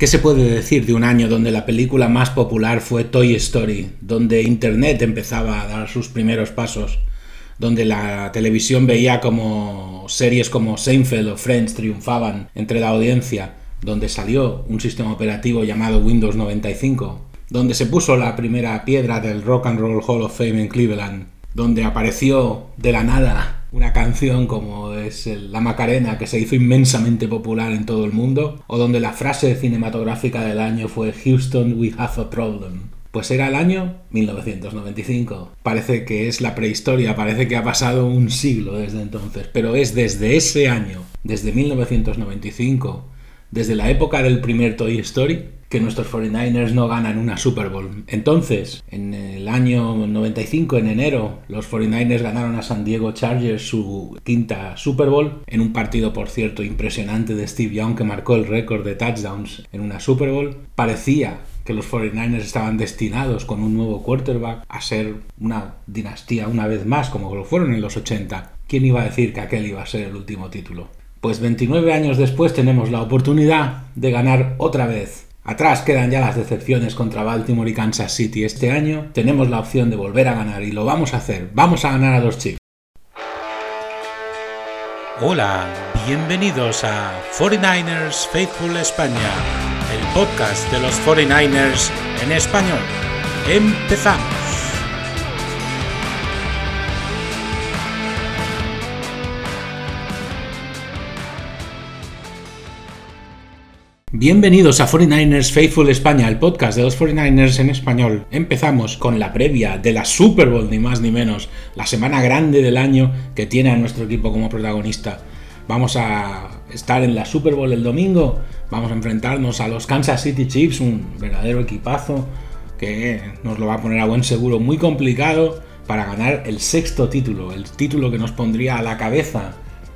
¿Qué se puede decir de un año donde la película más popular fue Toy Story, donde Internet empezaba a dar sus primeros pasos, donde la televisión veía como series como Seinfeld o Friends triunfaban entre la audiencia, donde salió un sistema operativo llamado Windows 95, donde se puso la primera piedra del Rock and Roll Hall of Fame en Cleveland, donde apareció de la nada una canción como es La Macarena, que se hizo inmensamente popular en todo el mundo, o donde la frase cinematográfica del año fue Houston, we have a problem. Pues era el año 1995. Parece que es la prehistoria, parece que ha pasado un siglo desde entonces, pero es desde ese año, desde 1995, desde la época del primer Toy Story, que nuestros 49ers no ganan una Super Bowl. Entonces, en el año 95, en enero, los 49ers ganaron a San Diego Chargers su quinta Super Bowl, en un partido, por cierto, impresionante de Steve Young que marcó el récord de touchdowns en una Super Bowl. Parecía que los 49ers estaban destinados con un nuevo quarterback a ser una dinastía una vez más, como lo fueron en los 80. ¿Quién iba a decir que aquel iba a ser el último título? Pues 29 años después tenemos la oportunidad de ganar otra vez Atrás quedan ya las decepciones contra Baltimore y Kansas City. Este año tenemos la opción de volver a ganar y lo vamos a hacer. Vamos a ganar a los Chiefs. Hola, bienvenidos a 49ers Faithful España, el podcast de los 49ers en español. Empezamos. Bienvenidos a 49ers Faithful España, el podcast de los 49ers en español. Empezamos con la previa de la Super Bowl, ni más ni menos, la semana grande del año que tiene a nuestro equipo como protagonista. Vamos a estar en la Super Bowl el domingo, vamos a enfrentarnos a los Kansas City Chiefs, un verdadero equipazo que nos lo va a poner a buen seguro muy complicado para ganar el sexto título, el título que nos pondría a la cabeza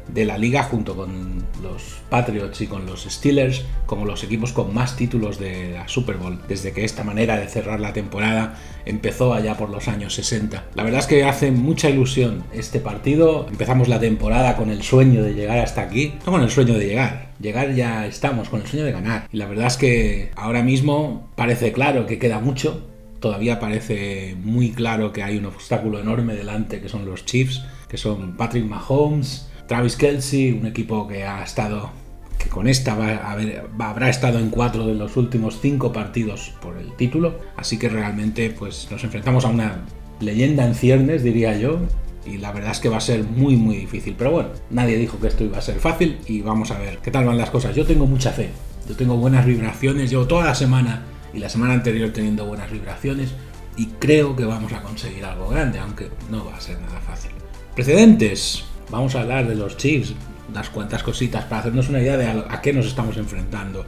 de la liga junto con los Patriots y con los Steelers como los equipos con más títulos de la Super Bowl desde que esta manera de cerrar la temporada empezó allá por los años 60. La verdad es que hace mucha ilusión este partido. Empezamos la temporada con el sueño de llegar hasta aquí, no con el sueño de llegar. Llegar ya estamos, con el sueño de ganar. Y la verdad es que ahora mismo parece claro que queda mucho, todavía parece muy claro que hay un obstáculo enorme delante que son los Chiefs, que son Patrick Mahomes, Travis Kelsey, un equipo que ha estado, que con esta va habrá estado en cuatro de los últimos cinco partidos por el título, así que realmente pues nos enfrentamos a una leyenda en ciernes, diría yo, y la verdad es que va a ser muy muy difícil, pero bueno, nadie dijo que esto iba a ser fácil y vamos a ver qué tal van las cosas. Yo tengo mucha fe, yo tengo buenas vibraciones, llevo toda la semana y la semana anterior teniendo buenas vibraciones y creo que vamos a conseguir algo grande, aunque no va a ser nada fácil. Precedentes, vamos a hablar de los Chiefs, unas cuantas cositas para hacernos una idea de a, qué nos estamos enfrentando.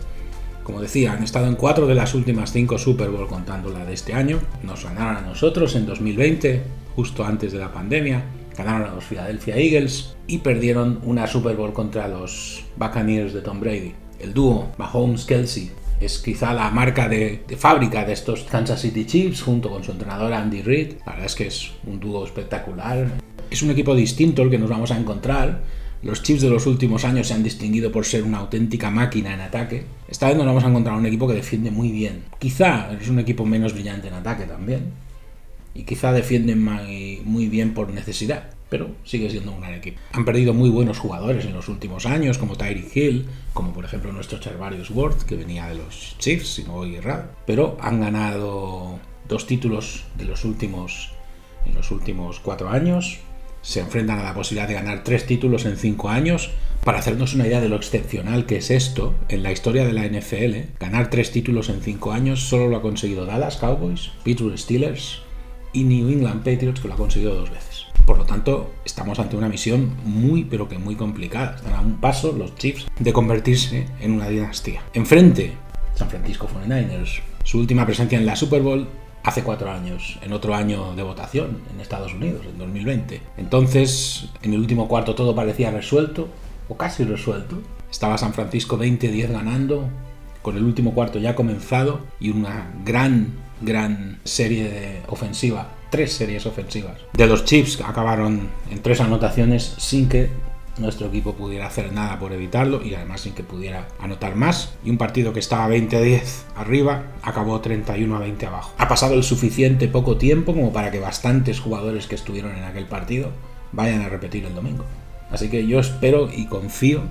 Como decía, han estado en cuatro de las últimas cinco Super Bowl contando la de este año. Nos ganaron a nosotros en 2020, justo antes de la pandemia. Ganaron a los Philadelphia Eagles y perdieron una Super Bowl contra los Buccaneers de Tom Brady. El dúo Mahomes-Kelsey es quizá la marca de, de, fábrica de estos Kansas City Chiefs junto con su entrenador Andy Reid. La verdad es que es un dúo espectacular es un equipo distinto el que nos vamos a encontrar. Los Chiefs de los últimos años se han distinguido por ser una auténtica máquina en ataque. Esta vez nos vamos a encontrar un equipo que defiende muy bien. Quizá es un equipo menos brillante en ataque también. Y quizá defienden muy bien por necesidad. Pero sigue siendo un gran equipo. Han perdido muy buenos jugadores en los últimos años, como Tyreek Hill, como por ejemplo nuestro Charvarius Ward, que venía de los Chiefs, si no voy errado. Pero han ganado dos títulos de los últimos en los últimos cuatro años se enfrentan a la posibilidad de ganar tres títulos en cinco años. Para hacernos una idea de lo excepcional que es esto, en la historia de la NFL, ganar tres títulos en cinco años solo lo ha conseguido Dallas Cowboys, Pittsburgh Steelers y New England Patriots, que lo ha conseguido dos veces. Por lo tanto, estamos ante una misión muy, pero que muy complicada. Están a un paso los Chiefs de convertirse en una dinastía. Enfrente, San Francisco 49ers. Su última presencia en la Super Bowl hace cuatro años, en otro año de votación en Estados Unidos, en 2020. Entonces, en el último cuarto todo parecía resuelto, o casi resuelto. Estaba San Francisco 20-10 ganando, con el último cuarto ya comenzado y una gran, gran serie de ofensiva, tres series ofensivas. De los Chiefs acabaron en tres anotaciones sin que nuestro equipo pudiera hacer nada por evitarlo y además sin que pudiera anotar más. Y un partido que estaba 20-10 arriba acabó 31 20 abajo. Ha pasado el suficiente poco tiempo como para que bastantes jugadores que estuvieron en aquel partido vayan a repetir el domingo. Así que yo espero y confío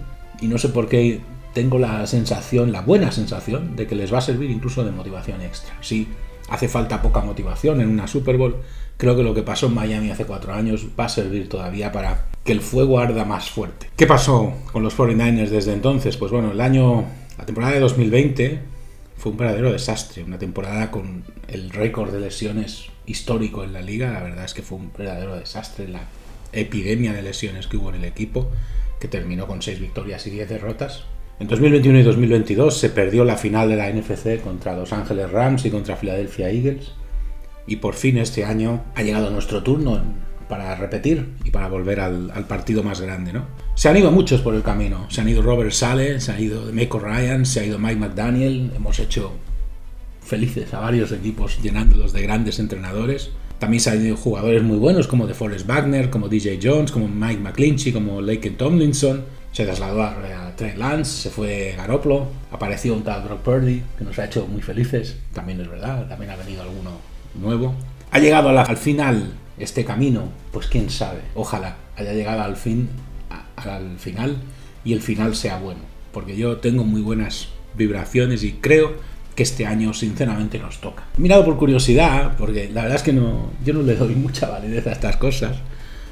y no sé por qué tengo la sensación, la buena sensación de que les va a servir incluso de motivación extra. Si hace falta poca motivación en una Super Bowl, creo que lo que pasó en Miami hace cuatro años va a servir todavía para que el fuego arda más fuerte. ¿Qué pasó con los 49ers desde entonces? Pues bueno, el año, la temporada de 2020 fue un verdadero desastre, una temporada con el récord de lesiones histórico en la liga, la verdad es que fue un verdadero desastre la epidemia de lesiones que hubo en el equipo, que terminó con 6 victorias y 10 derrotas. En 2021 y 2022 se perdió la final de la NFC contra Los Ángeles Rams y contra Philadelphia Eagles. Y por fin este año ha llegado nuestro turno para repetir y para volver al, partido más grande, ¿no? Se han ido muchos por el camino. Se han ido Robert Sale, se ha ido Mako Ryan, se ha ido Mike McDaniel. Hemos hecho felices a varios equipos llenándolos de grandes entrenadores. También se han ido jugadores muy buenos como DeForest Wagner, como DJ Jones, como Mike McClinchy, como Lake Tomlinson. Se trasladó a, Trey Lance, se fue Garoppolo, apareció un tal Brock Purdy, que nos ha hecho muy felices. También es verdad, también ha venido alguno nuevo. Ha llegado al final este camino, pues quién sabe, ojalá haya llegado al fin, al final y el final sea bueno, porque yo tengo muy buenas vibraciones y creo que este año sinceramente nos toca. Mirado por curiosidad, porque la verdad es que no, yo no le doy mucha validez a estas cosas,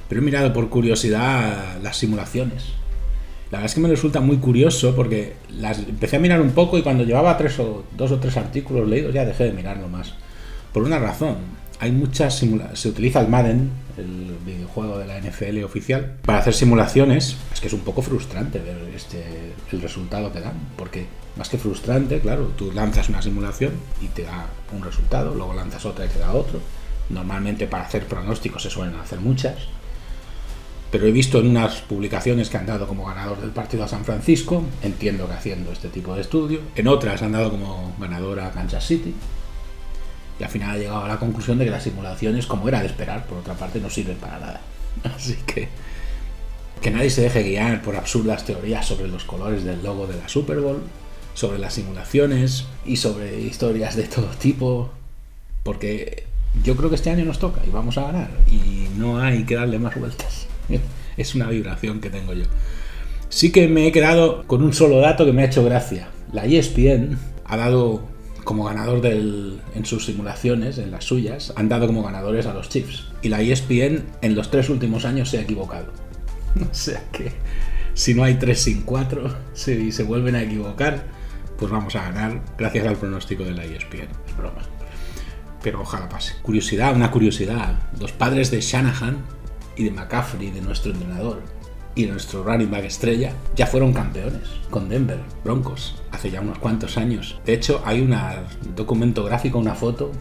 pero he mirado por curiosidad las simulaciones. La verdad es que me resulta muy curioso porque las empecé a mirar un poco y cuando llevaba tres o dos o tres artículos leídos ya dejé de mirarlo más. Por una razón, hay muchas simulaciones. Se utiliza el Madden, el videojuego de la NFL oficial, para hacer simulaciones. Es que es un poco frustrante ver este, el resultado que dan, porque más que frustrante, claro, tú lanzas una simulación y te da un resultado, luego lanzas otra y te da otro. Normalmente para hacer pronósticos se suelen hacer muchas. Pero he visto en unas publicaciones que han dado como ganador del partido a San Francisco, entiendo que haciendo este tipo de estudio. En otras han dado como ganador a Kansas City, y al final ha llegado a la conclusión de que las simulaciones, como era de esperar, por otra parte, no sirven para nada. Así que que nadie se deje guiar por absurdas teorías sobre los colores del logo de la Super Bowl, sobre las simulaciones y sobre historias de todo tipo, porque yo creo que este año nos toca y vamos a ganar y no hay que darle más vueltas. Es una vibración que tengo yo. Sí que me he quedado con un solo dato que me ha hecho gracia. La ESPN ha dado como ganador en sus simulaciones, en las suyas, han dado como ganadores a los Chiefs. Y la ESPN en los tres últimos años se ha equivocado. O sea que si no hay 3 sin 4, si se vuelven a equivocar, pues vamos a ganar gracias al pronóstico de la ESPN. Es broma. Pero ojalá pase. Curiosidad, una curiosidad. Los padres de Shanahan y de McCaffrey, de nuestro entrenador, y nuestro running back estrella ya fueron campeones con Denver Broncos hace ya unos cuantos años. De hecho, hay un documento gráfico, una foto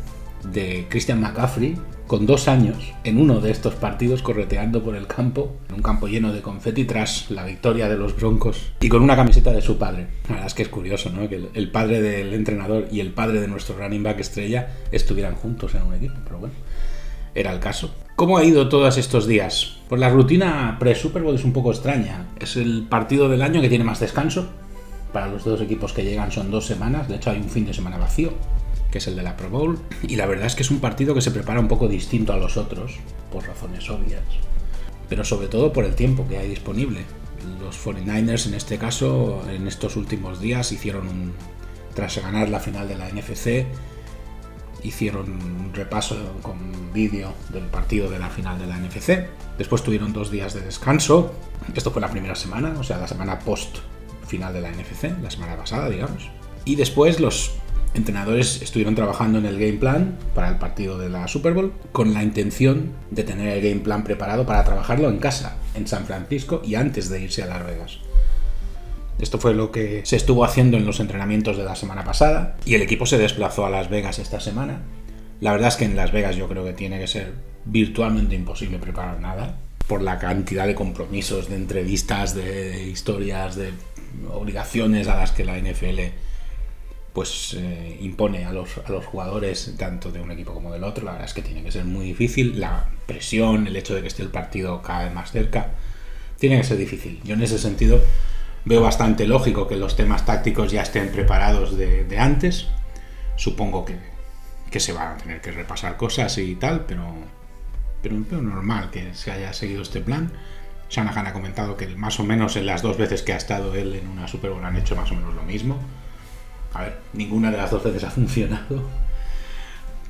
de Christian McCaffrey con dos años en uno de estos partidos correteando por el campo, en un campo lleno de confeti tras la victoria de los Broncos y con una camiseta de su padre. La verdad es que es curioso, ¿no? Que el padre del entrenador y el padre de nuestro running back estrella estuvieran juntos en un equipo, pero bueno era el caso. ¿Cómo ha ido todos estos días? Pues la rutina pre-Super Bowl es un poco extraña. Es el partido del año que tiene más descanso. Para los dos equipos que llegan son dos semanas. De hecho, hay un fin de semana vacío, que es el de la Pro Bowl. Y la verdad es que es un partido que se prepara un poco distinto a los otros, por razones obvias. Pero sobre todo por el tiempo que hay disponible. Los 49ers en este caso, en estos últimos días, hicieron un... Tras ganar la final de la NFC, hicieron un repaso con vídeo del partido de la final de la NFC. Después tuvieron dos días de descanso. Esto fue la primera semana, o sea, la semana post final de la NFC, la semana pasada, digamos. Y después los entrenadores estuvieron trabajando en el game plan para el partido de la Super Bowl con la intención de tener el game plan preparado para trabajarlo en casa, en San Francisco y antes de irse a Las Vegas. Esto fue lo que se estuvo haciendo en los entrenamientos de la semana pasada y el equipo se desplazó a Las Vegas esta semana. La verdad es que en Las Vegas yo creo que tiene que ser virtualmente imposible preparar nada por la cantidad de compromisos, de entrevistas, de historias, de obligaciones a las que la NFL pues eh, impone a los, a los jugadores tanto de un equipo como del otro. La verdad es que tiene que ser muy difícil. La presión, el hecho de que esté el partido cada vez más cerca tiene que ser difícil. Yo en ese sentido veo bastante lógico que los temas tácticos ya estén preparados de, antes. Supongo que, que, se van a tener que repasar cosas y tal, pero, pero, pero normal que se haya seguido este plan. Shanahan ha comentado que más o menos en las dos veces que ha estado él en una Super Bowl han hecho más o menos lo mismo. A ver, ninguna de las dos veces ha funcionado.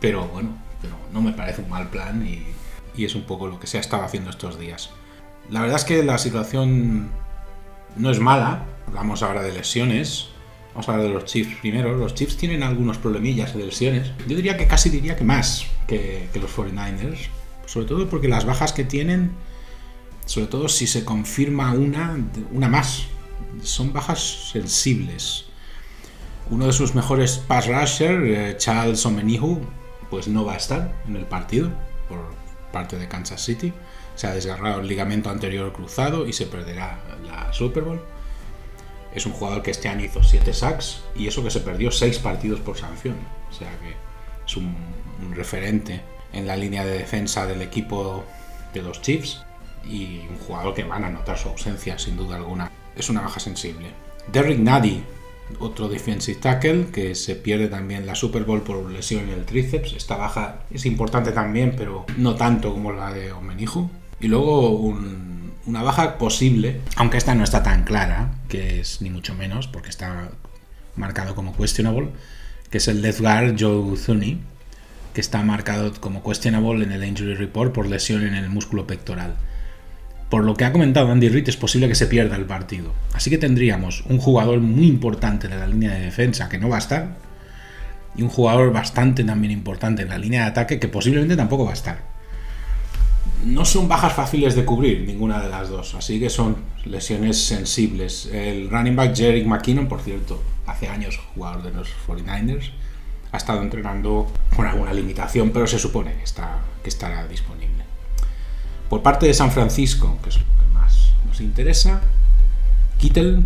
Pero bueno, pero no me parece un mal plan y, y es un poco lo que se ha estado haciendo estos días. La verdad es que la situación no es mala. Hablamos ahora de lesiones. Vamos a hablar de los Chiefs primero. Los Chiefs tienen algunos problemillas de lesiones. Yo diría que casi diría que más que, los 49ers. Sobre todo porque las bajas que tienen sobre todo si se confirma una, una más. Son bajas sensibles. Uno de sus mejores pass rusher, eh, Charles Omenihu, pues no va a estar en el partido por parte de Kansas City. Se ha desgarrado el ligamento anterior cruzado y se perderá la Super Bowl. Es un jugador que este año hizo 7 sacks y eso que se perdió 6 partidos por sanción. O sea que es un referente en la línea de defensa del equipo de los Chiefs y un jugador que van a notar su ausencia sin duda alguna. Es una baja sensible. Derrick Nady, otro defensive tackle que se pierde también la Super Bowl por lesión en el tríceps. Esta baja es importante también, pero no tanto como la de Omenihu. Y luego una baja posible, aunque esta no está tan clara, que es ni mucho menos, porque está marcado como questionable, que es el left guard Joe Thuney, que está marcado como questionable en el injury report por lesión en el músculo pectoral. Por lo que ha comentado Andy Reid, es posible que se pierda el partido. Así que tendríamos un jugador muy importante en la línea de defensa que no va a estar, y un jugador bastante también importante en la línea de ataque que posiblemente tampoco va a estar. No son bajas fáciles de cubrir ninguna de las dos, así que son lesiones sensibles. El running back Jerick McKinnon, por cierto, hace años jugador de los 49ers, ha estado entrenando con alguna limitación, pero se supone que, estará disponible. Por parte de San Francisco, que es lo que más nos interesa, Kittel,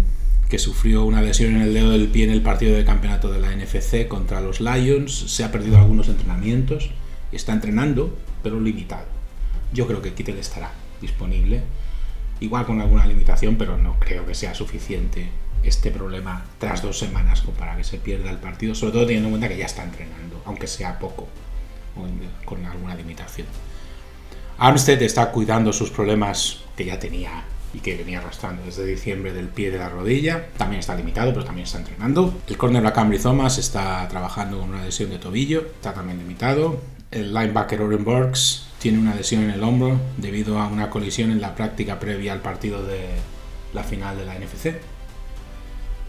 que sufrió una lesión en el dedo del pie en el partido de campeonato de la NFC contra los Lions, se ha perdido algunos entrenamientos está entrenando, pero limitado. Yo creo que Kittel estará disponible, igual con alguna limitación, pero no creo que sea suficiente este problema tras dos semanas para que se pierda el partido, sobre todo teniendo en cuenta que ya está entrenando, aunque sea poco con alguna limitación. Armstead está cuidando sus problemas que ya tenía y que venía arrastrando desde diciembre del pie de la rodilla. También está limitado, pero también está entrenando. El cornerback Cambry Thomas está trabajando con una lesión de tobillo, está también limitado. El linebacker Oren Burks tiene una lesión en el hombro debido a una colisión en la práctica previa al partido de la final de la NFC.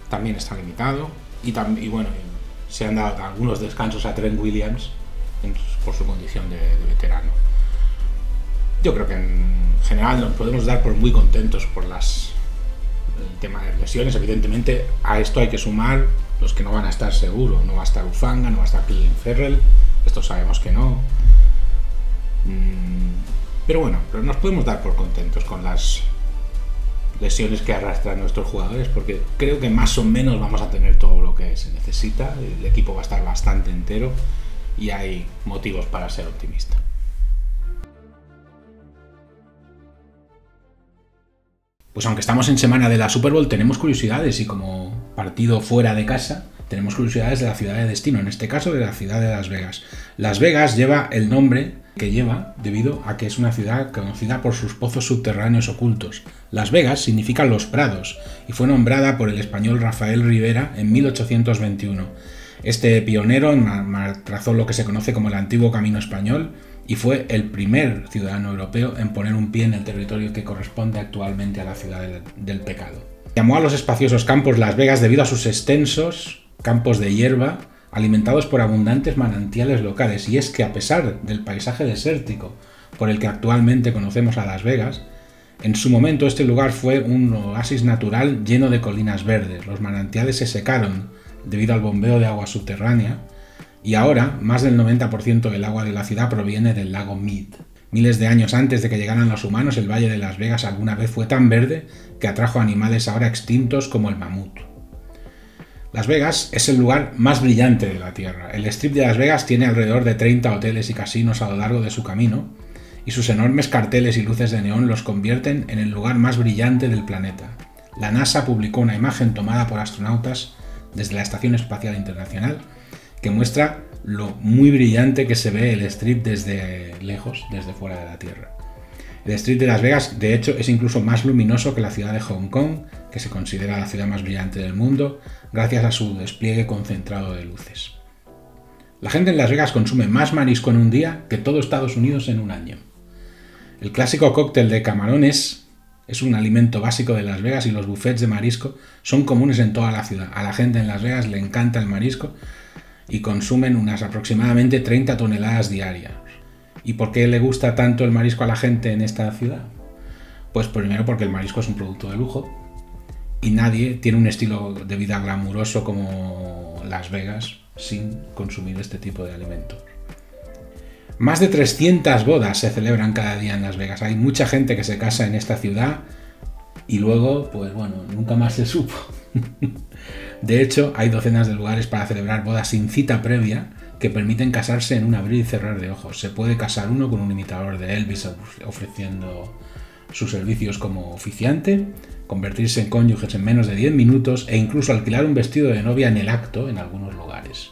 También está limitado. Y, y bueno, se han dado algunos descansos a Trent Williams por su condición de veterano yo creo que en general nos podemos dar por muy contentos por las el tema de lesiones. Evidentemente, a esto hay que sumar los que no van a estar seguros. No va a estar Ufanga, no va a estar Clean Ferrell. Esto sabemos que no. Mm, pero bueno, pero nos podemos dar por contentos con las lesiones que arrastran nuestros jugadores, porque creo que más o menos vamos a tener todo lo que se necesita. El equipo va a estar bastante entero y hay motivos para ser optimista. pues aunque estamos en semana de la Super Bowl, tenemos curiosidades y como partido fuera de casa, tenemos curiosidades de la ciudad de destino, en este caso de la ciudad de Las Vegas. Las Vegas lleva el nombre que lleva debido a que es una ciudad conocida por sus pozos subterráneos ocultos. Las Vegas significa los prados y fue nombrada por el español Rafael Rivera en 1821. Este pionero trazó lo que se conoce como el antiguo camino español y fue el primer ciudadano europeo en poner un pie en el territorio que corresponde actualmente a la ciudad del, pecado. Llamó a los espaciosos campos Las Vegas debido a sus extensos campos de hierba alimentados por abundantes manantiales locales y es que a pesar del paisaje desértico por el que actualmente conocemos a Las Vegas, en su momento este lugar fue un oasis natural lleno de colinas verdes. Los manantiales se secaron debido al bombeo de agua subterránea y ahora más del 90% del agua de la ciudad proviene del lago Mead. Miles de años antes de que llegaran los humanos, el Valle de Las Vegas alguna vez fue tan verde que atrajo animales ahora extintos como el mamut. Las Vegas es el lugar más brillante de la Tierra. El Strip de Las Vegas tiene alrededor de 30 hoteles y casinos a lo largo de su camino, y sus enormes carteles y luces de neón los convierten en el lugar más brillante del planeta. La NASA publicó una imagen tomada por astronautas desde la Estación Espacial Internacional que muestra lo muy brillante que se ve el strip desde lejos, desde fuera de la Tierra. El strip de Las Vegas, de hecho, es incluso más luminoso que la ciudad de Hong Kong, que se considera la ciudad más brillante del mundo, gracias a su despliegue concentrado de luces. La gente en Las Vegas consume más marisco en un día que todo Estados Unidos en un año. El clásico cóctel de camarones es un alimento básico de Las Vegas y los buffets de marisco son comunes en toda la ciudad. A la gente en Las Vegas le encanta el marisco y consumen unas aproximadamente 30 toneladas diarias. ¿Y por qué le gusta tanto el marisco a la gente en esta ciudad? Pues primero porque el marisco es un producto de lujo y nadie tiene un estilo de vida glamuroso como Las Vegas sin consumir este tipo de alimentos. Más de 300 bodas se celebran cada día en Las Vegas. Hay mucha gente que se casa en esta ciudad y luego, pues bueno, nunca más se supo. de hecho, hay docenas de lugares para celebrar bodas sin cita previa que permiten casarse en un abrir y cerrar de ojos. Se puede casar uno con un imitador de Elvis ofreciendo sus servicios como oficiante, convertirse en cónyuges en menos de 10 minutos e incluso alquilar un vestido de novia en el acto en algunos lugares.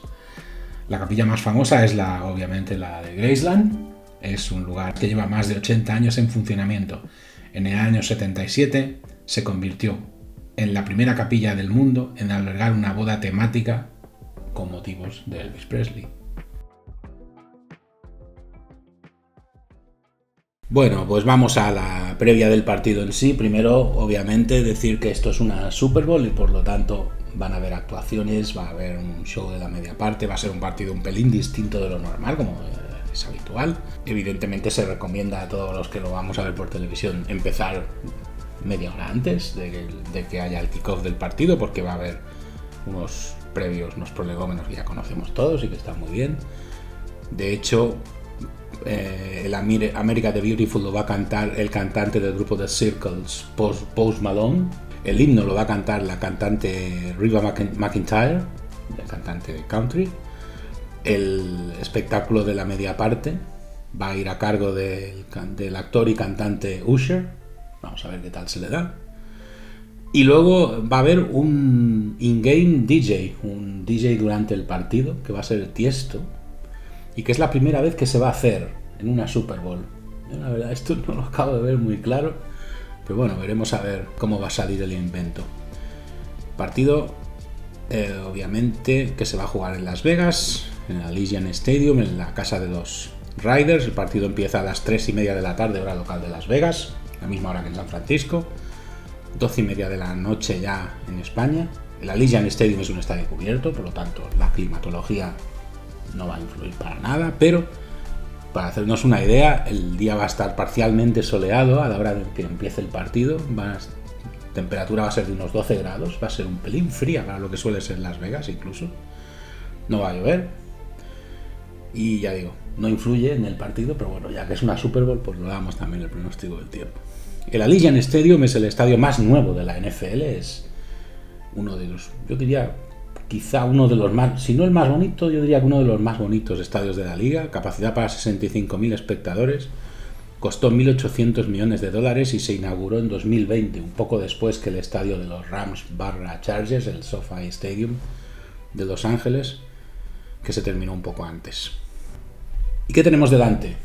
La capilla más famosa es la, obviamente, la de Graceland. Es un lugar que lleva más de 80 años en funcionamiento. En el año 77 se convirtió en la primera capilla del mundo en albergar una boda temática con motivos de Elvis Presley. Bueno, pues vamos a la previa del partido en sí. Primero, obviamente, decir que esto es una Super Bowl y por lo tanto van a haber actuaciones, va a haber un show de la media parte, va a ser un partido un pelín distinto de lo normal, como es habitual. Evidentemente se recomienda a todos los que lo vamos a ver por televisión empezar media hora antes de que, haya el kickoff del partido, porque va a haber unos previos, unos prolegómenos que ya conocemos todos y que están muy bien. De hecho, eh, el America the Beautiful lo va a cantar el cantante del grupo The Circles, Post Malone el himno lo va a cantar la cantante Riva McIntyre, la cantante de country. El espectáculo de la media parte va a ir a cargo del, actor y cantante Usher. Vamos a ver qué tal se le da. Y luego va a haber un in-game DJ, un DJ durante el partido, que va a ser Tiesto, y que es la primera vez que se va a hacer en una Super Bowl. la verdad, esto no lo acabo de ver muy claro pero bueno, veremos a ver cómo va a salir el invento. Partido, eh, obviamente, que se va a jugar en Las Vegas, en el Allegiant Stadium, en la casa de los Riders. El partido empieza a las 3 y media de la tarde, hora local de Las Vegas, la misma hora que en San Francisco. 12 y media de la noche ya en España. El Allegiant Stadium es un estadio cubierto, por lo tanto la climatología no va a influir para nada, pero para hacernos una idea, el día va a estar parcialmente soleado a la hora de que empiece el partido. la temperatura va a ser de unos 12 grados, va a ser un pelín fría para lo que suele ser Las Vegas incluso. No va a llover. Y ya digo, no influye en el partido, pero bueno, ya que es una Super Bowl, pues lo damos también el pronóstico del tiempo. El Allegiant Stadium es el estadio más nuevo de la NFL, es uno de los, yo diría, quizá uno de los más, si no el más bonito, yo diría que uno de los más bonitos estadios de la liga, capacidad para 65.000 espectadores, costó 1.800 millones de dólares y se inauguró en 2020, un poco después que el estadio de los Rams barra Chargers, el SoFi Stadium de Los Ángeles, que se terminó un poco antes. ¿Y qué tenemos delante?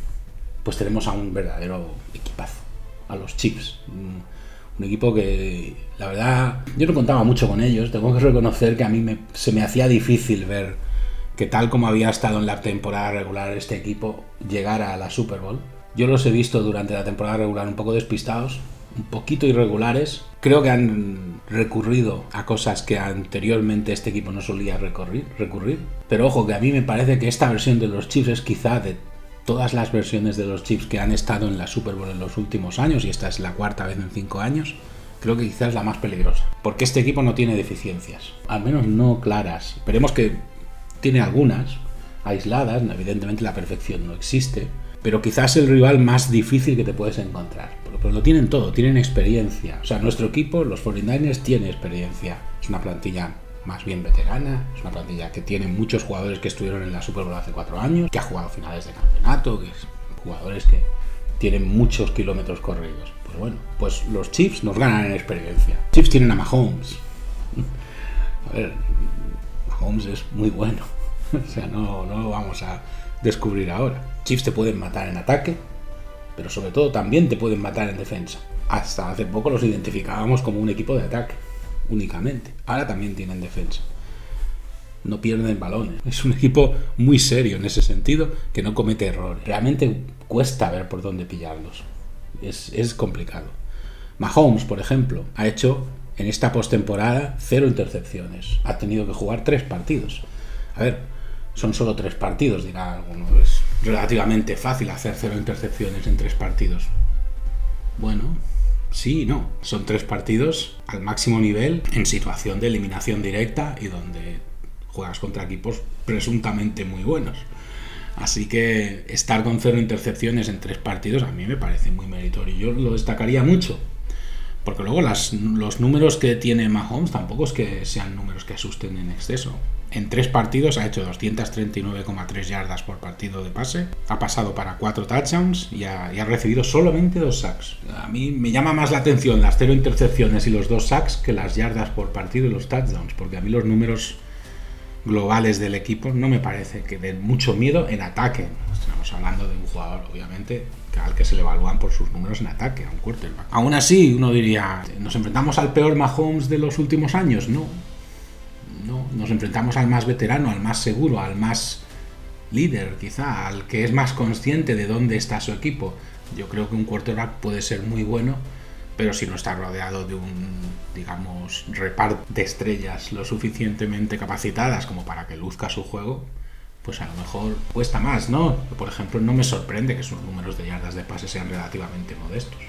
Pues tenemos a un verdadero equipazo, a los Chiefs un equipo que, la verdad, yo no contaba mucho con ellos. Tengo que reconocer que a mí se me hacía difícil ver que tal como había estado en la temporada regular este equipo llegara a la Super Bowl. Yo los he visto durante la temporada regular un poco despistados, un poquito irregulares. Creo que han recurrido a cosas que anteriormente este equipo no solía recurrir, recurrir. Pero ojo, que a mí me parece que esta versión de los Chiefs es quizá de todas las versiones de los chips que han estado en la Super Bowl en los últimos años, y esta es la cuarta vez en cinco años, creo que quizás la más peligrosa. Porque este equipo no tiene deficiencias, al menos no claras. Esperemos que tiene algunas aisladas, evidentemente la perfección no existe, pero quizás el rival más difícil que te puedes encontrar. Pero, lo tienen todo, tienen experiencia. O sea, nuestro equipo, los 49ers, tiene experiencia. Es una plantilla más bien veterana, es una plantilla que tiene muchos jugadores que estuvieron en la Super Bowl hace cuatro años, que ha jugado finales de campeonato, que es jugadores que tienen muchos kilómetros corridos. Pues bueno, pues los Chiefs nos ganan en experiencia. Chiefs tienen a Mahomes. A ver, Mahomes es muy bueno. O sea, no, no lo vamos a descubrir ahora. Chiefs te pueden matar en ataque, pero sobre todo también te pueden matar en defensa. Hasta hace poco los identificábamos como un equipo de ataque, únicamente. Ahora también tienen defensa. No pierden balones. Es un equipo muy serio en ese sentido, que no comete errores. Realmente cuesta ver por dónde pillarlos. Es, complicado. Mahomes, por ejemplo, ha hecho en esta postemporada cero intercepciones. Ha tenido que jugar tres partidos. A ver, son solo tres partidos, dirá alguno. Es relativamente fácil hacer cero intercepciones en tres partidos. Bueno, sí y no. Son tres partidos al máximo nivel en situación de eliminación directa y donde juegas contra equipos presuntamente muy buenos. Así que estar con cero intercepciones en tres partidos a mí me parece muy meritorio. Yo lo destacaría mucho. Porque luego los números que tiene Mahomes tampoco es que sean números que asusten en exceso. En tres partidos ha hecho 239,3 yardas por partido de pase, ha pasado para cuatro touchdowns y ha, y ha, recibido solamente dos sacks. A mí me llama más la atención las cero intercepciones y los dos sacks que las yardas por partido y los touchdowns, porque a mí los números globales del equipo no me parece que den mucho miedo en ataque. Hablando de un jugador, obviamente, al que se le evalúan por sus números en ataque, a un quarterback. Aún así, uno diría, ¿nos enfrentamos al peor Mahomes de los últimos años? No. No, nos enfrentamos al más veterano, al más seguro, al más líder, quizá, al que es más consciente de dónde está su equipo. Yo creo que un quarterback puede ser muy bueno, pero si no está rodeado de un, digamos, reparto de estrellas lo suficientemente capacitadas como para que luzca su juego, pues a lo mejor cuesta más, ¿no? Por ejemplo, no me sorprende que sus números de yardas de pase sean relativamente modestos.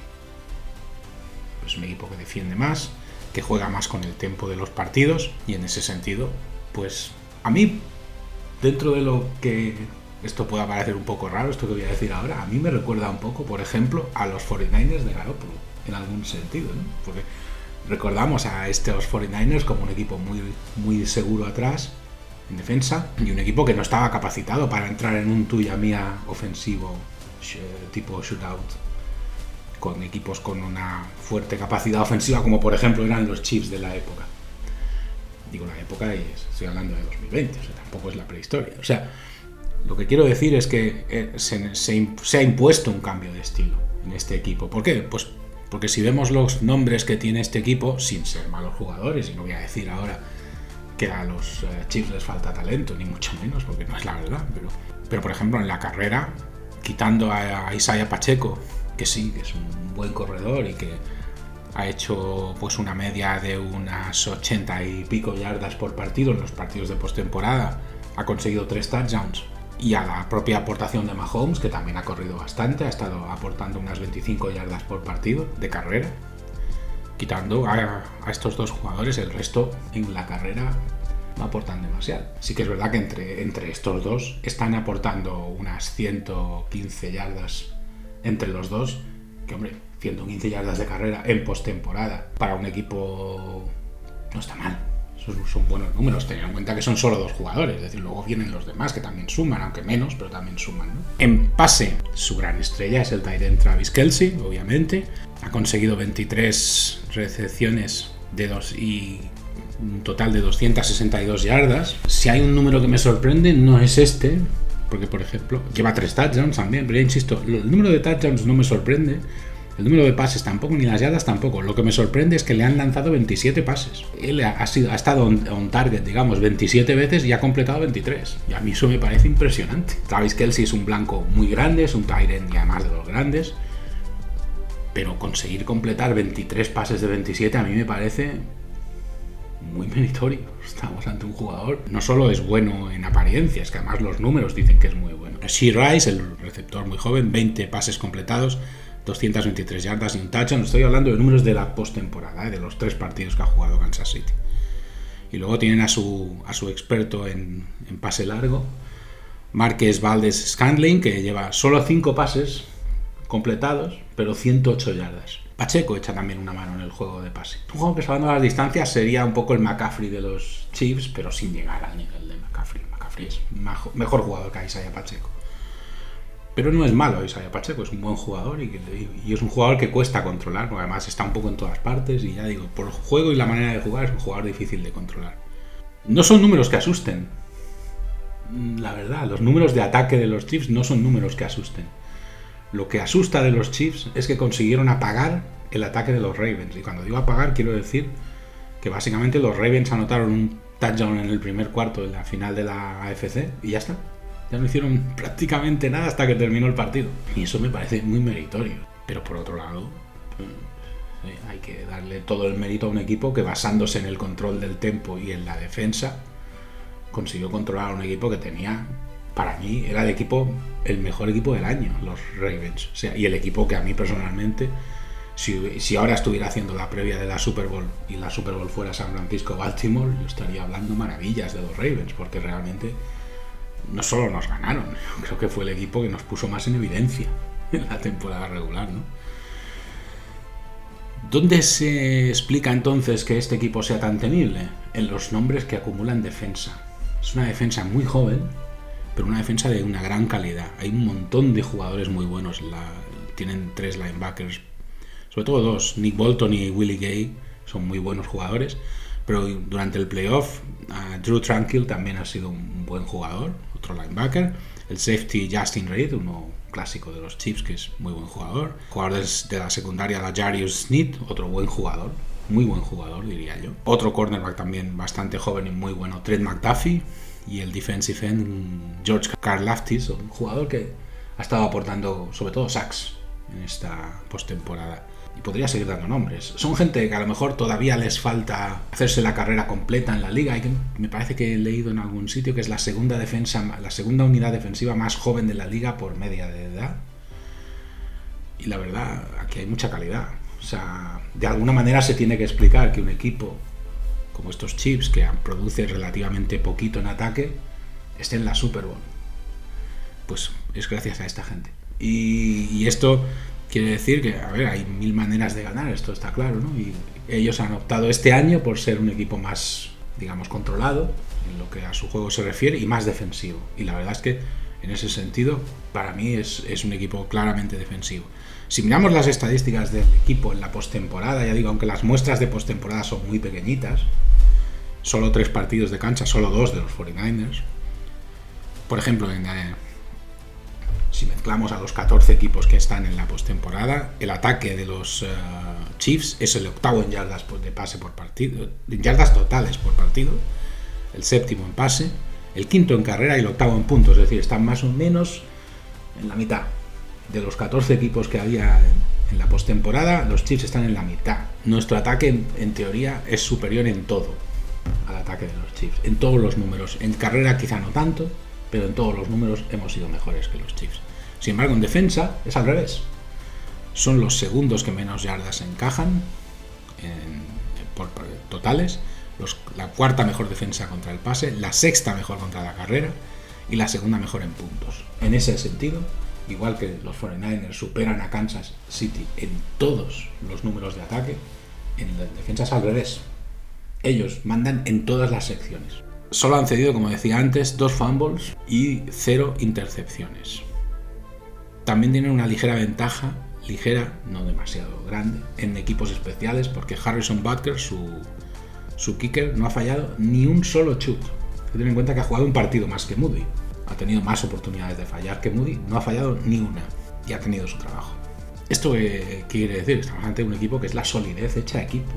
Es un equipo que defiende más, que juega más con el tiempo de los partidos y en ese sentido, pues a mí, dentro de lo que esto pueda parecer un poco raro, esto que voy a decir ahora, a mí me recuerda un poco, por ejemplo, a los 49ers de Garoppolo, en algún sentido, ¿no? Porque recordamos a estos 49ers como un equipo muy, muy seguro atrás, en defensa, y un equipo que no estaba capacitado para entrar en un tuya mía ofensivo tipo shootout con equipos con una fuerte capacidad ofensiva, como por ejemplo eran los Chiefs de la época. Digo la época y estoy hablando de 2020, o sea, tampoco es la prehistoria. O sea, lo que quiero decir es que eh, se, se, se, ha impuesto un cambio de estilo en este equipo. ¿Por qué? Pues porque si vemos los nombres que tiene este equipo, sin ser malos jugadores, y no voy a decir ahora que a los eh, Chiefs les falta talento, ni mucho menos, porque no es la verdad, pero, pero por ejemplo en la carrera, quitando a, a Isaiah Pacheco, que sí, que es un buen corredor y que ha hecho pues una media de unas 80 y pico yardas por partido en los partidos de postemporada, ha conseguido tres touchdowns y a la propia aportación de Mahomes, que también ha corrido bastante, ha estado aportando unas 25 yardas por partido de carrera. Quitando a, estos dos jugadores, el resto en la carrera no aportan demasiado. Sí que es verdad que entre, entre estos dos están aportando unas 115 yardas entre los dos, que hombre, 115 yardas de carrera en postemporada para un equipo no está mal. Son, buenos números, teniendo en cuenta que son solo dos jugadores, es decir, luego vienen los demás que también suman, aunque menos, pero también suman. En pase, su gran estrella es el Tyrant Travis Kelsey, obviamente. Ha conseguido 23 recepciones de dos y un total de 262 yardas. Si hay un número que me sorprende, no es este, porque por ejemplo, lleva tres touchdowns también, pero insisto, el número de touchdowns no me sorprende. El número de pases tampoco, ni las yardas tampoco. Lo que me sorprende es que le han lanzado 27 pases. Él ha, sido, ha estado on, target, digamos, 27 veces y ha completado 23. Y a mí eso me parece impresionante. Travis Kelsey es un blanco muy grande, es un Tyrant y además de los grandes. Pero conseguir completar 23 pases de 27 a mí me parece muy meritorio. Estamos ante un jugador, no solo es bueno en apariencia, es que además los números dicen que es muy bueno. She Rice, el receptor muy joven, 20 pases completados, 223 yardas y un touchdown. Estoy hablando de números de la postemporada, ¿eh? de los tres partidos que ha jugado Kansas City. Y luego tienen a su, a su experto en, en pase largo, Márquez Valdés Scandling, que lleva solo 5 pases completados, pero 108 yardas. Pacheco echa también una mano en el juego de pase. Un juego que salvando las distancias sería un poco el McCaffrey de los Chiefs, pero sin llegar al nivel de McCaffrey. McCaffrey es mejor jugador que Isaiah Pacheco. Pero no es malo Isaiah Pacheco, es un buen jugador y, y, es un jugador que cuesta controlar, además está un poco en todas partes y ya digo, por el juego y la manera de jugar es un jugador difícil de controlar. No son números que asusten, la verdad, los números de ataque de los Chiefs no son números que asusten. Lo que asusta de los Chiefs es que consiguieron apagar el ataque de los Ravens. Y cuando digo apagar, quiero decir que básicamente los Ravens anotaron un touchdown en el primer cuarto de la final de la AFC y ya está. Ya no hicieron prácticamente nada hasta que terminó el partido. Y eso me parece muy meritorio. Pero por otro lado, pues, hay que darle todo el mérito a un equipo que basándose en el control del tempo y en la defensa, consiguió controlar a un equipo que tenía, para mí, era el equipo, el mejor equipo del año, los Ravens. O sea, y el equipo que a mí personalmente, si, si, ahora estuviera haciendo la previa de la Super Bowl y la Super Bowl fuera San Francisco-Baltimore, yo estaría hablando maravillas de los Ravens, porque realmente no solo nos ganaron, creo que fue el equipo que nos puso más en evidencia en la temporada regular, ¿no? ¿Dónde se explica entonces que este equipo sea tan temible? En los nombres que acumulan defensa. Es una defensa muy joven, pero una defensa de una gran calidad. Hay un montón de jugadores muy buenos. tienen tres linebackers, sobre todo dos, Nick Bolton y Willie Gay, son muy buenos jugadores. Pero durante el playoff, Drew Tranquil también ha sido un buen jugador, otro linebacker. El safety Justin Reid, uno clásico de los Chiefs, que es muy buen jugador. Jugadores de la secundaria, la Jarius Smith, otro buen jugador muy buen jugador, diría yo. Otro cornerback también bastante joven y muy bueno, Trent McDuffie. Y el defensive end, George Karlaftis, un jugador que ha estado aportando sobre todo sacks en esta postemporada. Y podría seguir dando nombres. Son gente que a lo mejor todavía les falta hacerse la carrera completa en la liga. Y me parece que he leído en algún sitio que es la segunda defensa, la segunda unidad defensiva más joven de la liga por media de edad. Y la verdad, aquí hay mucha calidad. O sea, de alguna manera se tiene que explicar que un equipo como estos Chips, que produce relativamente poquito en ataque, esté en la Super Bowl. Pues es gracias a esta gente. Y, esto quiere decir que, a ver, hay mil maneras de ganar, esto está claro, ¿no? Y ellos han optado este año por ser un equipo más, digamos, controlado en lo que a su juego se refiere y más defensivo. Y la verdad es que en ese sentido, para mí es, es un equipo claramente defensivo. Si miramos las estadísticas del equipo en la postemporada, ya digo, aunque las muestras de postemporada son muy pequeñitas, solo tres partidos de cancha, solo dos de los 49ers. Por ejemplo, eh, si mezclamos a los 14 equipos que están en la postemporada, el ataque de los eh, Chiefs es el octavo en yardas de pase por partido, en yardas totales por partido, el séptimo en pase, el quinto en carrera y el octavo en puntos, es decir, están más o menos en la mitad de los 14 equipos que había en, la postemporada, los Chiefs están en la mitad. Nuestro ataque, en, teoría, es superior en todo al ataque de los Chiefs, en todos los números. En carrera quizá no tanto, pero en todos los números hemos sido mejores que los Chiefs. Sin embargo, en defensa es al revés. Son los segundos que menos yardas encajan por, totales, la cuarta mejor defensa contra el pase, la sexta mejor contra la carrera y la segunda mejor en puntos. En ese sentido, igual que los 49ers superan a Kansas City en todos los números de ataque, en las defensas al revés. Ellos mandan en todas las secciones. Solo han cedido, como decía antes, dos fumbles y cero intercepciones. También tienen una ligera ventaja, ligera, no demasiado grande, en equipos especiales, porque Harrison Butker, su, su kicker, no ha fallado ni un solo chut. Ten en cuenta que ha jugado un partido más que Moody ha tenido más oportunidades de fallar que Moody, no ha fallado ni una y ha tenido su trabajo. ¿Esto qué quiere decir? Estamos ante un equipo que es la solidez hecha equipo.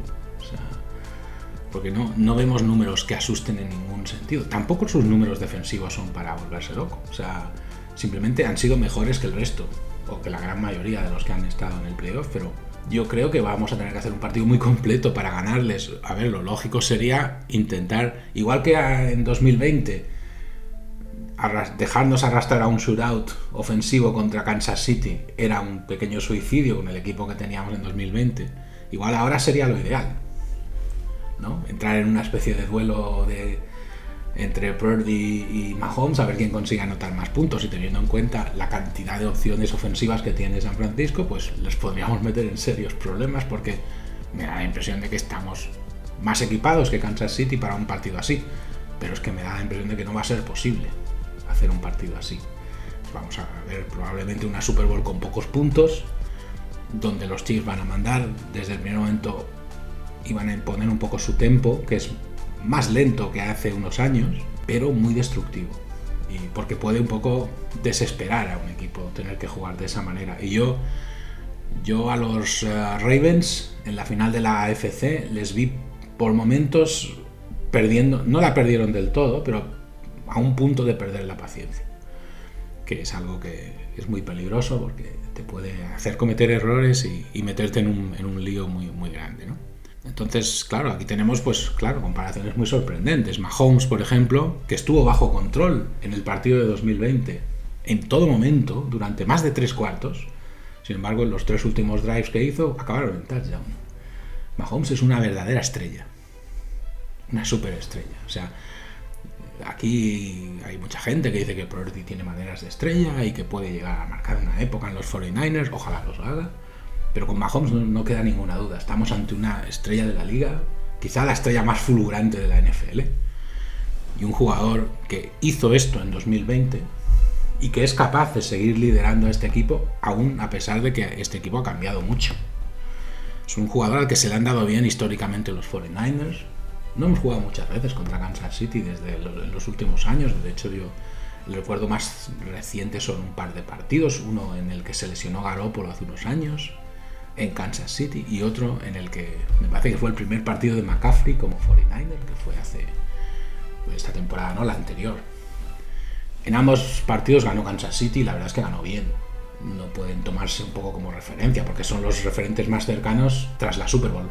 Porque no, no vemos números que asusten en ningún sentido. Tampoco sus números defensivos son para volverse loco. O sea, simplemente han sido mejores que el resto, o que la gran mayoría de los que han estado en el playoff, pero yo creo que vamos a tener que hacer un partido muy completo para ganarles. A ver, lo lógico sería intentar, igual que en 2020, dejarnos arrastrar a un shootout ofensivo contra Kansas City era un pequeño suicidio con el equipo que teníamos en 2020, igual ahora sería lo ideal. ¿No? Entrar en una especie de duelo de, entre Purdy y Mahomes a ver quién consigue anotar más puntos y teniendo en cuenta la cantidad de opciones ofensivas que tiene San Francisco, pues les podríamos meter en serios problemas porque me da la impresión de que estamos más equipados que Kansas City para un partido así, pero es que me da la impresión de que no va a ser posible hacer un partido así. vamos a ver probablemente una Super Bowl con pocos puntos, donde los Chiefs van a mandar desde el primer momento y van a imponer un poco su tempo, que es más lento que hace unos años, pero muy destructivo. Y porque puede un poco desesperar a un equipo tener que jugar de esa manera. Y yo, yo a los eh, Ravens en la final de la AFC les vi por momentos perdiendo, no la perdieron del todo, pero a un punto de perder la paciencia. Que es algo que es muy peligroso porque te puede hacer cometer errores y, meterte en un, en un lío muy, muy grande, ¿no? Entonces, claro, aquí tenemos, pues, claro, comparaciones muy sorprendentes. Mahomes, por ejemplo, que estuvo bajo control en el partido de 2020, en todo momento, durante más de tres cuartos. Sin embargo, en los tres últimos drives que hizo, acabaron en touchdown. Mahomes es una verdadera estrella. Una superestrella. O sea, aquí hay mucha gente que dice que Purdy tiene maneras de estrella y que puede llegar a marcar una época en los 49ers. Ojalá los haga. Pero con Mahomes no, queda ninguna duda. Estamos ante una estrella de la liga, quizá la estrella más fulgurante de la NFL. Y un jugador que hizo esto en 2020 y que es capaz de seguir liderando a este equipo, aún a pesar de que este equipo ha cambiado mucho. Es un jugador al que se le han dado bien históricamente los 49ers. No hemos jugado muchas veces contra Kansas City desde los últimos años. De hecho, yo el recuerdo más reciente son un par de partidos. Uno en el que se lesionó Garoppolo hace unos años en Kansas City y otro en el que me parece que fue el primer partido de McCaffrey como 49er, que fue hace pues, esta temporada, no la anterior. En ambos partidos ganó Kansas City y la verdad es que ganó bien. No pueden tomarse un poco como referencia porque son los referentes más cercanos tras la Super Bowl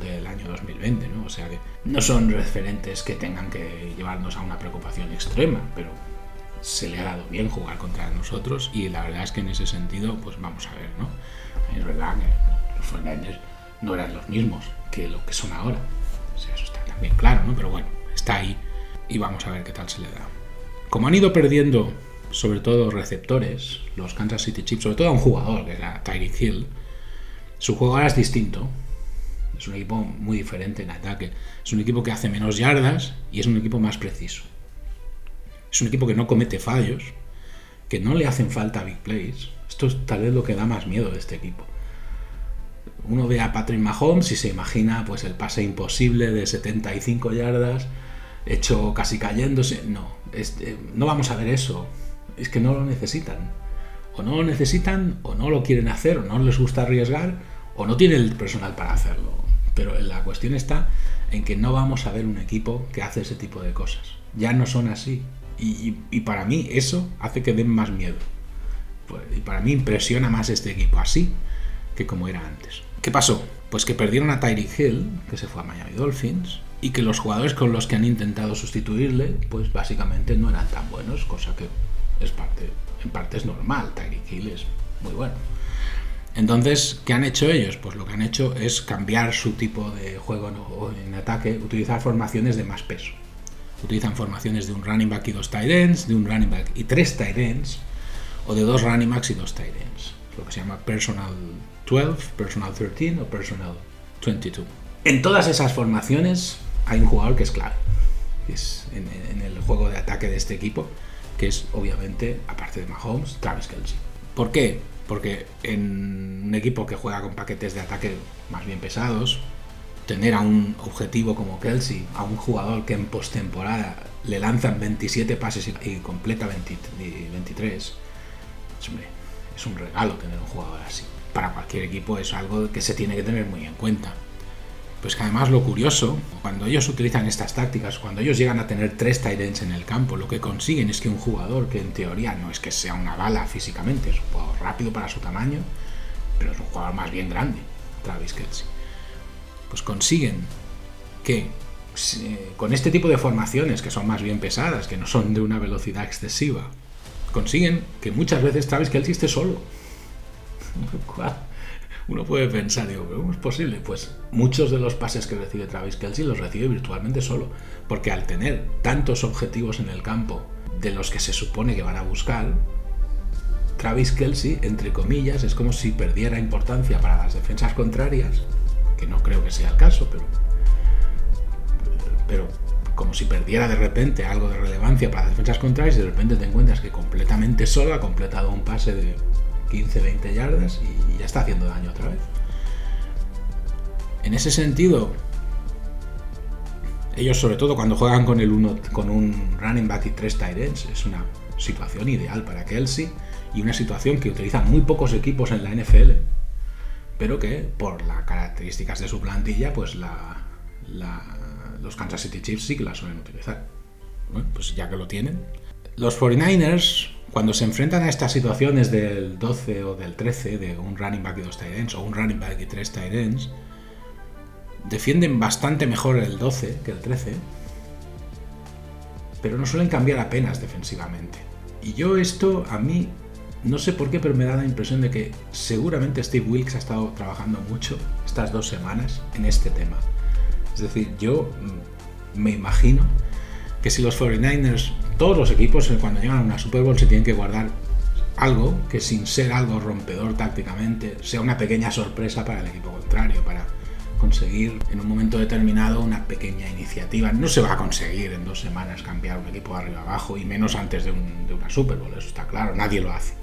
del año 2020, ¿no? O sea que no son referentes que tengan que llevarnos a una preocupación extrema, pero se le ha dado bien jugar contra nosotros y la verdad es que en ese sentido, pues vamos a ver, ¿no? Es verdad que los 49 no eran los mismos que lo que son ahora. Eso está también claro, ¿no? Pero bueno, está ahí y vamos a ver qué tal se le da. Como han ido perdiendo, sobre todo receptores, los Kansas City Chiefs, sobre todo a un jugador, que era Tyreek Hill, su juego ahora es distinto. Es un equipo muy diferente en ataque. Es un equipo que hace menos yardas y es un equipo más preciso. Es un equipo que no comete fallos, que no le hacen falta big plays, esto es tal vez lo que da más miedo de este equipo. Uno ve a Patrick Mahomes y se imagina pues el pase imposible de 75 yardas, hecho casi cayéndose. No, este, no vamos a ver eso. Es que no lo necesitan. O no lo necesitan, o no lo quieren hacer, o no les gusta arriesgar, o no tienen el personal para hacerlo. Pero la cuestión está en que no vamos a ver un equipo que hace ese tipo de cosas. Ya no son así. y para mí eso hace que den más miedo. Pues, y para mí impresiona más este equipo así que como era antes. ¿Qué pasó? Pues que perdieron a Tyreek Hill, que se fue a Miami Dolphins, y que los jugadores con los que han intentado sustituirle, pues básicamente no eran tan buenos, cosa que es parte, en parte es normal, Tyreek Hill es muy bueno. Entonces, ¿qué han hecho ellos? Pues lo que han hecho es cambiar su tipo de juego en ataque, utilizar formaciones de más peso. Utilizan formaciones de un running back y dos tight ends, de un running back y tres tight ends, o de dos running backs y dos tight ends, lo que se llama personal 12, personal 13 o personal 22. En todas esas formaciones hay un jugador que es clave, es en, el juego de ataque de este equipo, que es obviamente, aparte de Mahomes, Travis Kelsey. ¿Por qué? Porque en un equipo que juega con paquetes de ataque más bien pesados, tener a un objetivo como Kelsey, a un jugador que en postemporada le lanzan 27 pases y, completa 23, es un regalo tener un jugador así. Para cualquier equipo es algo que se tiene que tener muy en cuenta. Pues que además lo curioso, cuando ellos utilizan estas tácticas, cuando ellos llegan a tener tres Tyrants en el campo, lo que consiguen es que un jugador que en teoría no es que sea una bala físicamente, es un jugador rápido para su tamaño, pero es un jugador más bien grande, Travis Kelsey. Pues consiguen que con este tipo de formaciones que son más bien pesadas, que no son de una velocidad excesiva, consiguen que muchas veces Travis Kelsey esté solo. Uno puede pensar, digo, ¿cómo es posible? Pues muchos de los pases que recibe Travis Kelsey los recibe virtualmente solo, porque al tener tantos objetivos en el campo de los que se supone que van a buscar, Travis Kelsey, entre comillas, es como si perdiera importancia para las defensas contrarias, que no creo que sea el caso, pero, pero como si perdiera de repente algo de relevancia para defensas contrarias y de repente te encuentras que completamente solo ha completado un pase de 15-20 yardas y ya está haciendo daño otra vez. En ese sentido, ellos sobre todo cuando juegan con, el uno, con un running back y tres tight ends, es una situación ideal para Kelsey y una situación que utilizan muy pocos equipos en la NFL, pero que por las características de su plantilla, pues la, los Kansas City Chiefs sí que la suelen utilizar. Bueno, pues ya que lo tienen. Los 49ers, cuando se enfrentan a estas situaciones del 12 o del 13, de un running back y dos tight ends, o un running back y tres tight ends, defienden bastante mejor el 12 que el 13, pero no suelen cambiar apenas defensivamente. Y yo esto a mí no sé por qué, pero me da la impresión de que seguramente Steve Wilkes ha estado trabajando mucho estas dos semanas en este tema. Es decir, yo mm, me imagino que si los 49ers, todos los equipos eh, cuando llegan a una Super Bowl se tienen que guardar algo que sin ser algo rompedor tácticamente sea una pequeña sorpresa para el equipo contrario, para conseguir en un momento determinado una pequeña iniciativa. No se va a conseguir en dos semanas cambiar un equipo de arriba abajo y menos antes de, de una Super Bowl, eso está claro, nadie lo hace.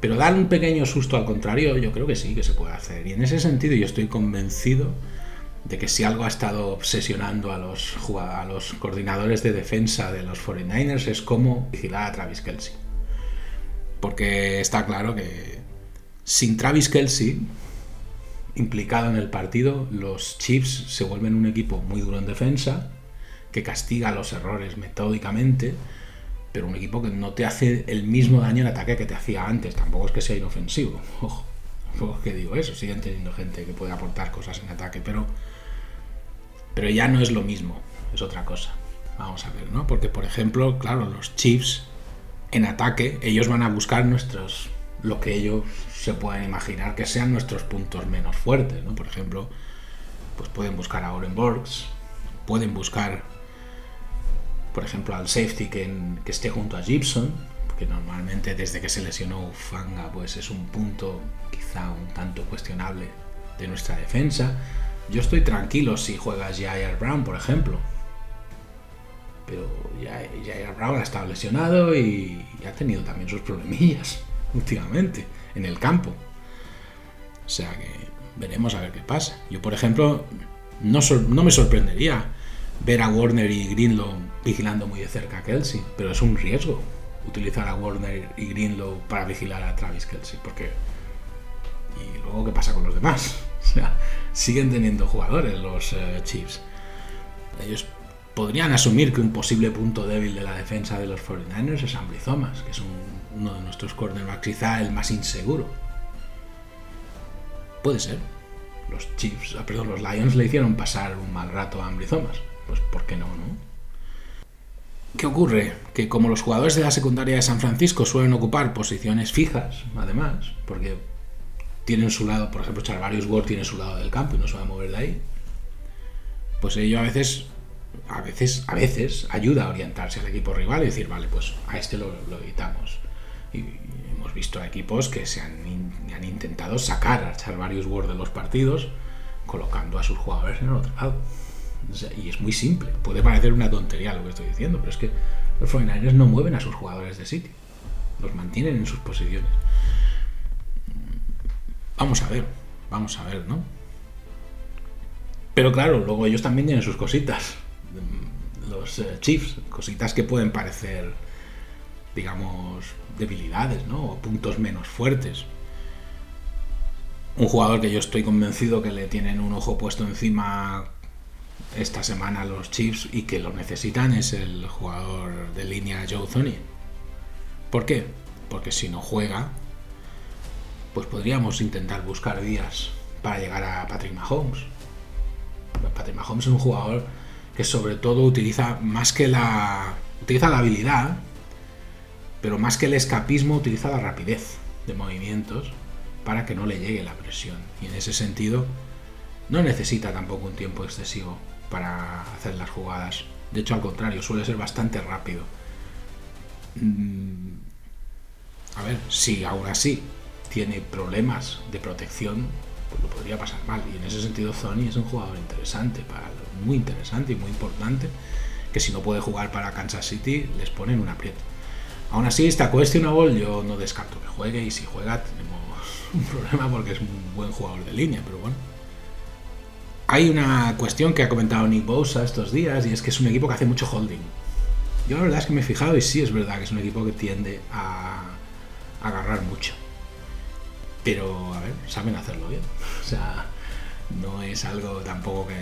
Pero dar un pequeño susto al contrario, yo creo que sí que se puede hacer. Y en ese sentido yo estoy convencido de que si algo ha estado obsesionando a los, a los coordinadores de defensa de los 49ers es cómo vigilar a Travis Kelsey. Porque está claro que sin Travis Kelsey implicado en el partido, los Chiefs se vuelven un equipo muy duro en defensa, que castiga los errores metódicamente pero un equipo que no te hace el mismo daño en ataque que te hacía antes. Tampoco es que sea inofensivo. Ojo, tampoco que digo eso. Siguen teniendo gente que puede aportar cosas en ataque, pero, pero ya no es lo mismo. Es otra cosa. Vamos a ver, ¿no? Porque, por ejemplo, claro, los Chiefs en ataque, ellos van a buscar nuestros. lo que ellos se pueden imaginar que sean nuestros puntos menos fuertes, ¿no? Por ejemplo, pues pueden buscar a Oren Borgs, pueden buscar por ejemplo, al safety que, esté junto a Gibson, porque normalmente desde que se lesionó Fanga pues es un punto quizá un tanto cuestionable de nuestra defensa. Yo estoy tranquilo si juegas Jair Brown, por ejemplo. Pero Jair Brown ha estado lesionado y, ha tenido también sus problemillas últimamente en el campo. O sea que veremos a ver qué pasa. Yo, por ejemplo, no, no me sorprendería ver a Warner y Greenlow vigilando muy de cerca a Kelsey, pero es un riesgo utilizar a Warner y Greenlow para vigilar a Travis Kelsey, porque y luego qué pasa con los demás, o sea, siguen teniendo jugadores los eh, Chiefs. Ellos podrían asumir que un posible punto débil de la defensa de los 49ers es Ambry Thomas, que es uno de nuestros cornerbacks, quizá el más inseguro. Puede ser. Los Chiefs, ah, perdón, los Lions le hicieron pasar un mal rato a Ambry Thomas pues ¿por qué no, no? ¿Qué ocurre? Que como los jugadores de la secundaria de San Francisco suelen ocupar posiciones fijas, además, porque tienen su lado, por ejemplo, Charvarius Ward tiene su lado del campo y no se va a mover de ahí, pues ello a veces, a veces, a veces ayuda a orientarse al equipo rival y decir, vale, pues a este lo, evitamos. Y hemos visto equipos que se han, han intentado sacar a Charvarius Ward de los partidos colocando a sus jugadores en el otro lado y es muy simple. Puede parecer una tontería lo que estoy diciendo, pero es que los 49ers no mueven a sus jugadores de sitio. Los mantienen en sus posiciones. Vamos a ver, vamos a ver, ¿no? Pero claro, luego ellos también tienen sus cositas. Los eh, Chiefs, cositas que pueden parecer, digamos, debilidades, ¿no? O puntos menos fuertes. Un jugador que yo estoy convencido que le tienen un ojo puesto encima esta semana los Chiefs y que lo necesitan es el jugador de línea Joe Thony. ¿Por qué? Porque si no juega, pues podríamos intentar buscar días para llegar a Patrick Mahomes. Patrick Mahomes es un jugador que sobre todo utiliza más que la utiliza la habilidad, pero más que el escapismo utiliza la rapidez de movimientos para que no le llegue la presión. Y en ese sentido no necesita tampoco un tiempo excesivo para hacer las jugadas. De hecho, al contrario, suele ser bastante rápido. Mm, a ver, si aún así tiene problemas de protección, pues lo podría pasar mal. Y en ese sentido, Sony es un jugador interesante, para, muy interesante y muy importante, que si no puede jugar para Kansas City les ponen un aprieto. Aún así, está questionable, yo no descarto que juegue y si juega tenemos un problema porque es un buen jugador de línea, pero bueno. Hay una cuestión que ha comentado Nick Bosa estos días y es que es un equipo que hace mucho holding. Yo la verdad es que me he fijado y sí es verdad que es un equipo que tiende a agarrar mucho. Pero, a ver, saben hacerlo bien. O sea, no es algo tampoco que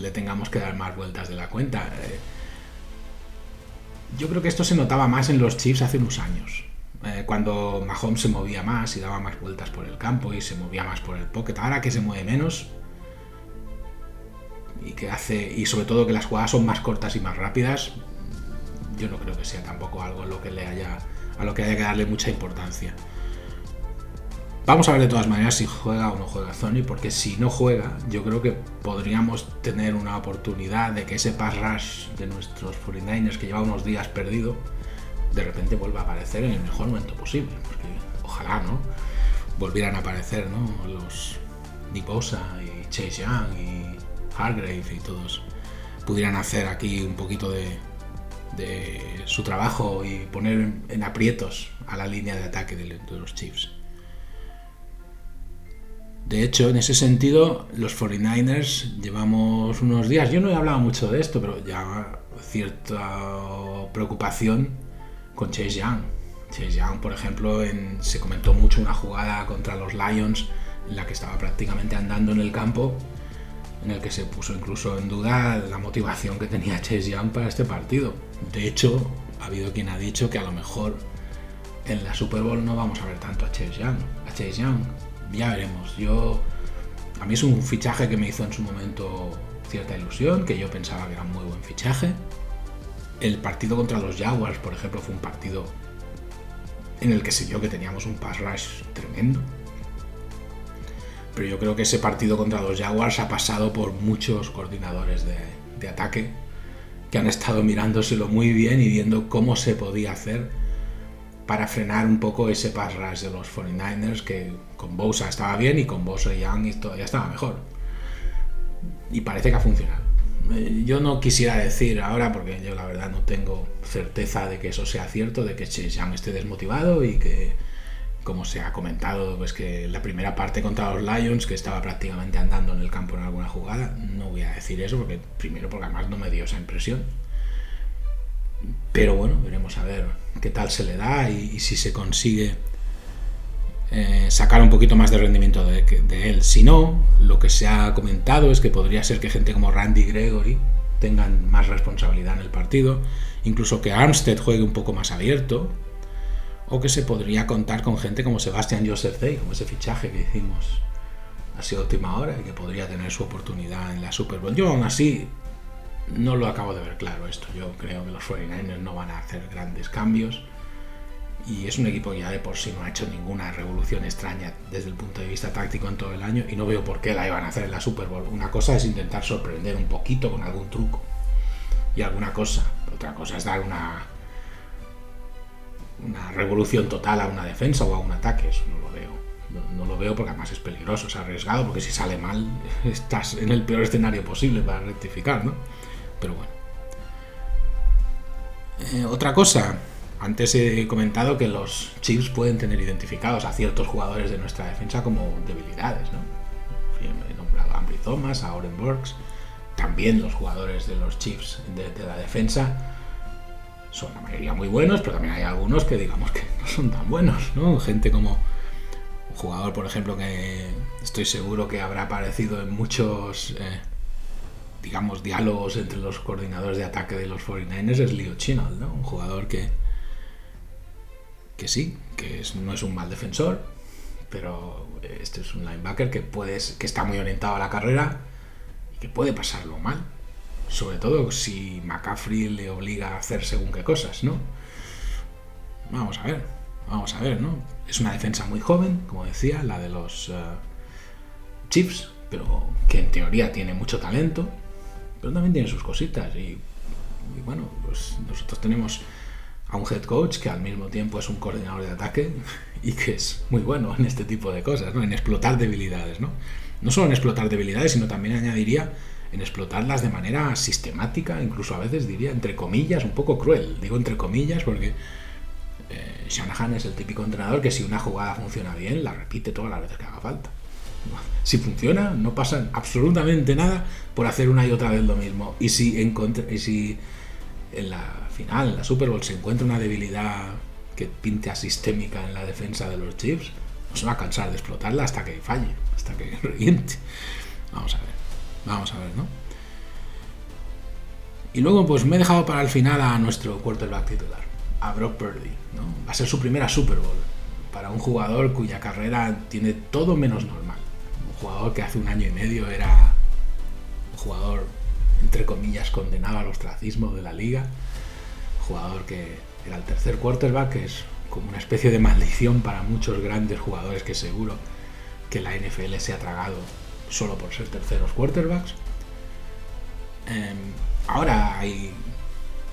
le tengamos que dar más vueltas de la cuenta. Eh, yo creo que esto se notaba más en los Chiefs hace unos años. Eh, cuando Mahomes se movía más y daba más vueltas por el campo y se movía más por el pocket. Ahora que se mueve menos y que hace y sobre todo que las jugadas son más cortas y más rápidas, yo no creo que sea tampoco algo a lo que le haya a lo que haya que darle mucha importancia. Vamos a ver de todas maneras si juega o no juega Sony, porque si no juega, yo creo que podríamos tener una oportunidad de que ese pass rush de nuestros 49ers que lleva unos días perdido, de repente vuelva a aparecer en el mejor momento posible. Porque ojalá, ¿no? Volvieran a aparecer, ¿no? Los Niposa y Chase Young y Hargrave y todos pudieran hacer aquí un poquito de, de su trabajo y poner en aprietos a la línea de ataque de los Chiefs. De hecho, en ese sentido, los 49ers llevamos unos días, yo no he hablado mucho de esto, pero ya cierta preocupación con Chase Young. Chase Young, por ejemplo, se comentó mucho una jugada contra los Lions en la que estaba prácticamente andando en el campo, en el que se puso incluso en duda la motivación que tenía Chase Young para este partido. De hecho, ha habido quien ha dicho que a lo mejor en la Super Bowl no vamos a ver tanto a Chase Young. A Chase Young ya veremos. Yo, a mí es un fichaje que me hizo en su momento cierta ilusión, que yo pensaba que era un muy buen fichaje. El partido contra los Jaguars, por ejemplo, fue un partido en el que sé yo que teníamos un pass rush tremendo. Pero yo creo que ese partido contra los Jaguars ha pasado por muchos coordinadores de, de ataque que han estado mirándoselo muy bien y viendo cómo se podía hacer para frenar un poco ese pass rush de los 49ers que con Bosa estaba bien y con Bosa y Young todavía estaba mejor. Y parece que ha funcionado. Eh, yo no quisiera decir ahora, porque yo la verdad no tengo certeza de que eso sea cierto, de que Chase Young esté desmotivado y que, como se ha comentado, pues que la primera parte contra los Lions, que estaba prácticamente andando en el campo en alguna jugada, no voy a decir eso, porque primero porque además no me dio esa impresión pero bueno, veremos a ver qué tal se le da y, si se consigue eh, sacar un poquito más de rendimiento de, él. Si no, lo que se ha comentado es que podría ser que gente como Randy Gregory tengan más responsabilidad en el partido, incluso que Armstead juegue un poco más abierto, o que se podría contar con gente como Sebastian Joseph Day, como ese fichaje que hicimos a última hora y que podría tener su oportunidad en la Super Bowl. Yo aún así no lo acabo de ver claro esto. Yo creo que los 49ers no van a hacer grandes cambios. Y es un equipo que ya de por sí no ha hecho ninguna revolución extraña desde el punto de vista táctico en todo el año. Y no veo por qué la iban a hacer en la Super Bowl. Una cosa es intentar sorprender un poquito con algún truco y alguna cosa. Otra cosa es dar una, una revolución total a una defensa o a un ataque. Eso no lo veo. No, lo veo porque además es peligroso, es arriesgado, porque si sale mal estás en el peor escenario posible para rectificar, ¿no? Pero bueno. Eh, otra cosa, antes he comentado que los Chiefs pueden tener identificados a ciertos jugadores de nuestra defensa como debilidades, ¿no? He nombrado a Ambry Thomas, a Oren Burks, también los jugadores de los Chiefs de, la defensa son la mayoría muy buenos, pero también hay algunos que digamos que no son tan buenos, ¿no? Gente como un jugador, por ejemplo, que estoy seguro que habrá aparecido en muchos eh, digamos, diálogos entre los coordinadores de ataque de los 49ers es Leo Chinal, ¿no? Un jugador que, que sí, que no es un mal defensor, pero este es un linebacker que, puedes, que está muy orientado a la carrera y que puede pasarlo mal. Sobre todo si McCaffrey le obliga a hacer según qué cosas, ¿no? Vamos a ver, vamos a ver, ¿no? Es una defensa muy joven, como decía, la de los uh, Chiefs, pero que en teoría tiene mucho talento pero también tiene sus cositas. Y, bueno, pues nosotros tenemos a un head coach que al mismo tiempo es un coordinador de ataque y que es muy bueno en este tipo de cosas, ¿no? en explotar debilidades. ¿no? no solo en explotar debilidades, sino también añadiría en explotarlas de manera sistemática, incluso a veces diría entre comillas, un poco cruel. Digo entre comillas porque eh, Shanahan es el típico entrenador que si una jugada funciona bien, la repite todas las veces que haga falta. Si funciona, no pasa absolutamente nada por hacer una y otra vez lo mismo. Y si, y si en la final, en la Super Bowl, se encuentra una debilidad que pinte a sistémica en la defensa de los Chiefs, no se va a cansar de explotarla hasta que falle, hasta que reviente. Vamos a ver, vamos a ver, ¿no? Y luego pues me he dejado para el final a nuestro quarterback titular, a Brock Purdy. ¿no? Va a ser su primera Super Bowl para un jugador cuya carrera tiene todo menos normal. Jugador que hace un año y medio era un jugador, entre comillas, condenado al ostracismo de la liga. jugador que era el tercer quarterback, que es como una especie de maldición para muchos grandes jugadores que seguro que la NFL se ha tragado solo por ser terceros quarterbacks. Em, ahora hay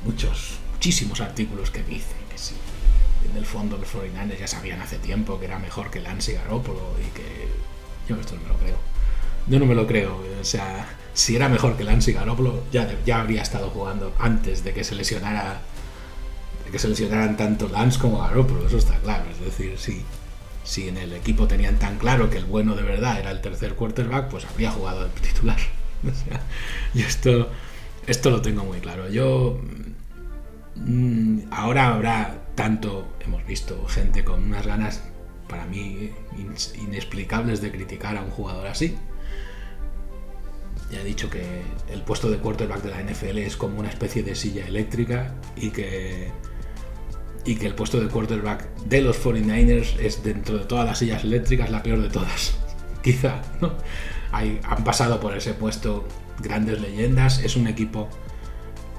muchos, muchísimos artículos que dicen que sí, en el fondo los 49ers ya sabían hace tiempo que era mejor que Lance Garoppolo y que yo esto no me lo creo. Yo no me lo creo, o sea, si era mejor que Lance Garoppolo ya, ya habría estado jugando antes de que se lesionara de que se lesionaran tanto Lance como Garoppolo, eso está claro, es decir, sí si en el equipo tenían tan claro que el bueno de verdad era el tercer quarterback, pues habría jugado de titular. O sea, yo esto, esto lo tengo muy claro. Yo mm, ahora habrá tanto, hemos visto gente con unas ganas para mí inexplicables de criticar a un jugador así. Ya he dicho que el puesto de quarterback de la NFL es como una especie de silla eléctrica y que y que el puesto de quarterback de los 49ers es dentro de todas las sillas eléctricas la peor de todas. Quizá, ¿no? han pasado por ese puesto grandes leyendas, es un equipo,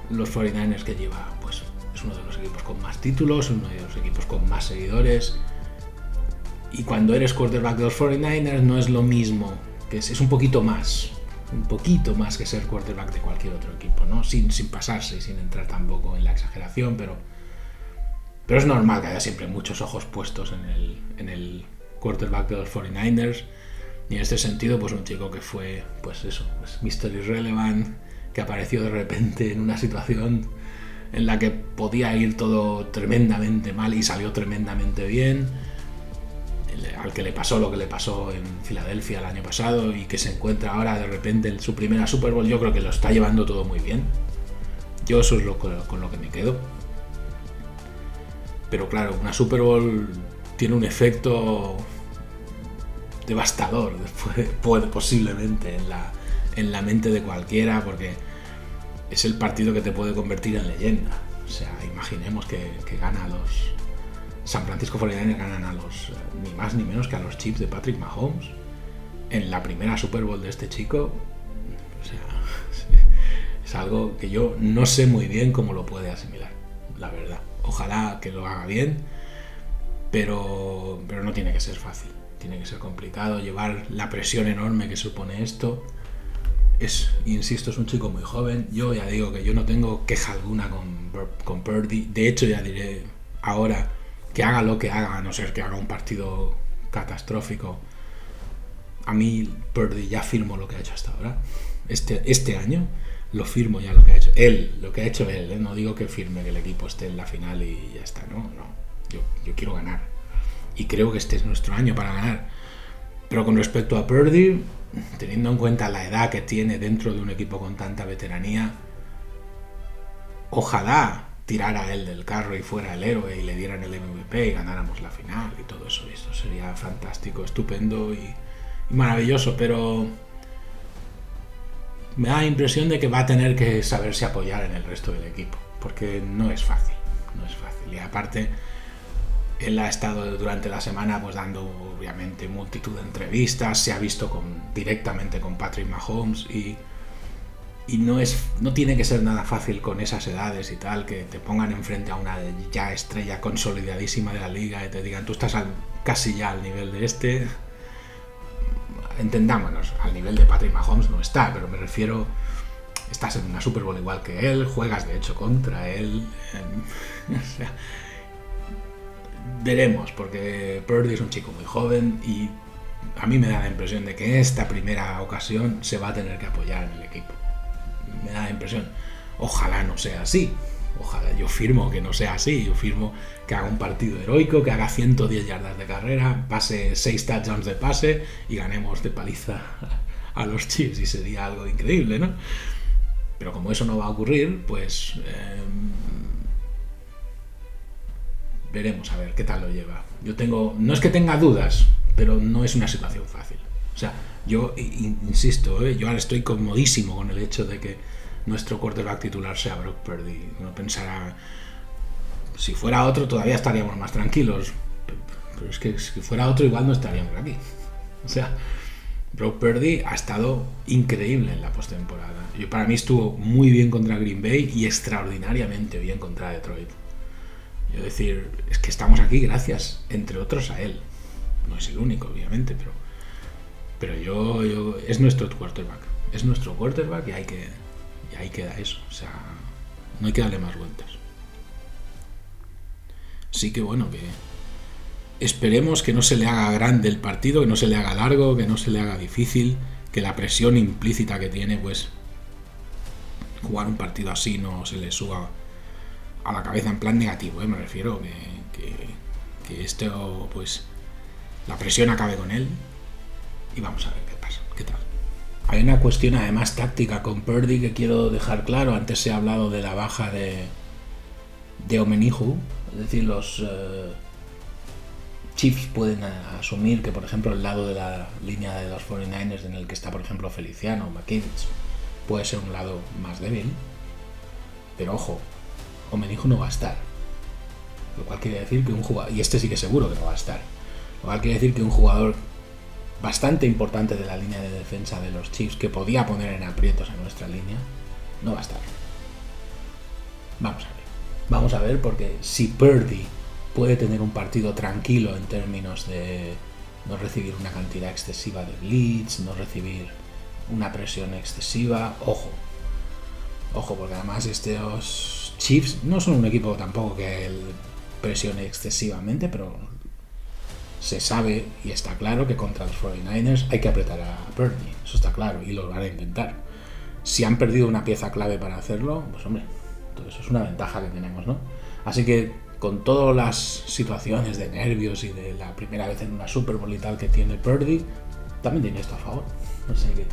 los 49ers que lleva, pues es uno de los equipos con más títulos, uno de los equipos con más seguidores. Y cuando eres quarterback de los 49ers no es lo mismo, que es, un poquito más, un poquito más que ser quarterback de cualquier otro equipo, ¿no? Sin, sin pasarse, sin entrar tampoco en la exageración, pero pero es normal que haya siempre muchos ojos puestos en el, en el quarterback de los 49ers. Y en este sentido, pues un chico que fue, pues eso, pues Mr. Irrelevant, que apareció de repente en una situación en la que podía ir todo tremendamente mal y salió tremendamente bien, al que le pasó lo que le pasó en Filadelfia el año pasado y que se encuentra ahora de repente en su primera Super Bowl, yo creo que lo está llevando todo muy bien. Yo eso es lo, con lo que me quedo. Pero claro, una Super Bowl tiene un efecto devastador después, puede, posiblemente en la, en la mente de cualquiera porque es el partido que te puede convertir en leyenda. O sea, imaginemos que, que gana los San Francisco 49ers ganan a los ni más ni menos que a los Chiefs de Patrick Mahomes en la primera Super Bowl de este chico. O sea, es algo que yo no sé muy bien cómo lo puede asimilar, la verdad. Ojalá que lo haga bien, pero, pero no tiene que ser fácil. Tiene que ser complicado llevar la presión enorme que supone esto. Es, insisto, es un chico muy joven. Yo ya digo que yo no tengo queja alguna con, con Purdy. De hecho, ya diré ahora que haga lo que haga, a no ser que haga un partido catastrófico. A mí Purdy ya firmo lo que ha hecho hasta ahora. Este, este año lo firmo ya lo que ha hecho él, lo que ha hecho él. ¿eh? No digo que firme que el equipo esté en la final y ya está, no, no. Yo, yo quiero ganar. Y creo que este es nuestro año para ganar. Pero con respecto a Purdy, teniendo en cuenta la edad que tiene dentro de un equipo con tanta veteranía, ojalá tirara él del carro y fuera el héroe y le dieran el MVP y ganáramos la final y todo eso. Esto sería fantástico, estupendo y maravilloso, pero me da la impresión de que va a tener que saberse apoyar en el resto del equipo, porque no es fácil, no es fácil. Y aparte, él ha estado durante la semana pues dando obviamente multitud de entrevistas, se ha visto con, directamente con Patrick Mahomes y, y no, es, no tiene que ser nada fácil con esas edades y tal, que te pongan enfrente a una ya estrella consolidadísima de la liga y te digan, tú estás casi ya al nivel de este, entendámonos, al nivel de Patrick Mahomes no está, pero me refiero, estás en una Super Bowl igual que él, juegas de hecho contra él. veremos, porque Purdy es un chico muy joven y a mí me da la impresión de que esta primera ocasión se va a tener que apoyar en el equipo. Me da la impresión. Ojalá no sea así. Ojalá yo firmo que no sea así. Yo firmo que haga un partido heroico, que haga 110 yardas de carrera, pase 6 touchdowns de pase y ganemos de paliza a los Chiefs y sería algo increíble, ¿no? Pero como eso no va a ocurrir, pues em, veremos a ver qué tal lo lleva. Yo tengo, no es que tenga dudas, pero no es una situación fácil. O sea, yo insisto, ¿eh? yo ahora estoy comodísimo con el hecho de que nuestro quarterback titular sea Brock Purdy. Uno pensará, si fuera otro todavía estaríamos más tranquilos, pero es que si fuera otro igual no estaríamos aquí. O sea, Brock Purdy ha estado increíble en la postemporada. Para mí estuvo muy bien contra Green Bay y extraordinariamente bien contra Detroit. Yo decir, es que estamos aquí gracias, entre otros, a él. No es el único, obviamente, pero, pero yo, yo es nuestro quarterback. Es nuestro quarterback y hay que, ahí queda eso. O sea, no hay que darle más vueltas. Sí que bueno, que esperemos que no se le haga grande el partido, que no se le haga largo, que no se le haga difícil, que la presión implícita que tiene, pues jugar un partido así no se le suba a la cabeza en plan negativo, ¿eh? me refiero que, que, esto, pues, la presión acabe con él y vamos a ver qué pasa, qué tal. Hay una cuestión además táctica con Purdy que quiero dejar claro. Antes se ha hablado de la baja de, de Omenihu, es decir, los eh, Chiefs pueden asumir que, por ejemplo, el lado de la línea de los 49ers en el que está, por ejemplo, Feliciano o McKinney puede ser un lado más débil. Pero ojo, Omenihu no va a estar. Lo cual quiere decir que un jugador, y este sí que seguro que no va a estar, lo cual quiere decir que un jugador bastante importante de la línea de defensa de los Chiefs que podía poner en aprietos a nuestra línea, no va a estar. Vamos a ver. Vamos a ver porque si Purdy puede tener un partido tranquilo en términos de no recibir una cantidad excesiva de blitz, no recibir una presión excesiva, ojo. Ojo, porque además estos Chiefs no son un equipo tampoco que presione excesivamente, pero se sabe y está claro que contra los 49ers hay que apretar a Purdy, eso está claro, y lo van a intentar. Si han perdido una pieza clave para hacerlo, pues hombre, todo eso es una ventaja que tenemos, ¿no? Así que con todas las situaciones de nervios y de la primera vez en una Super Bowl y tal que tiene Purdy, también tiene esto a favor. Así que,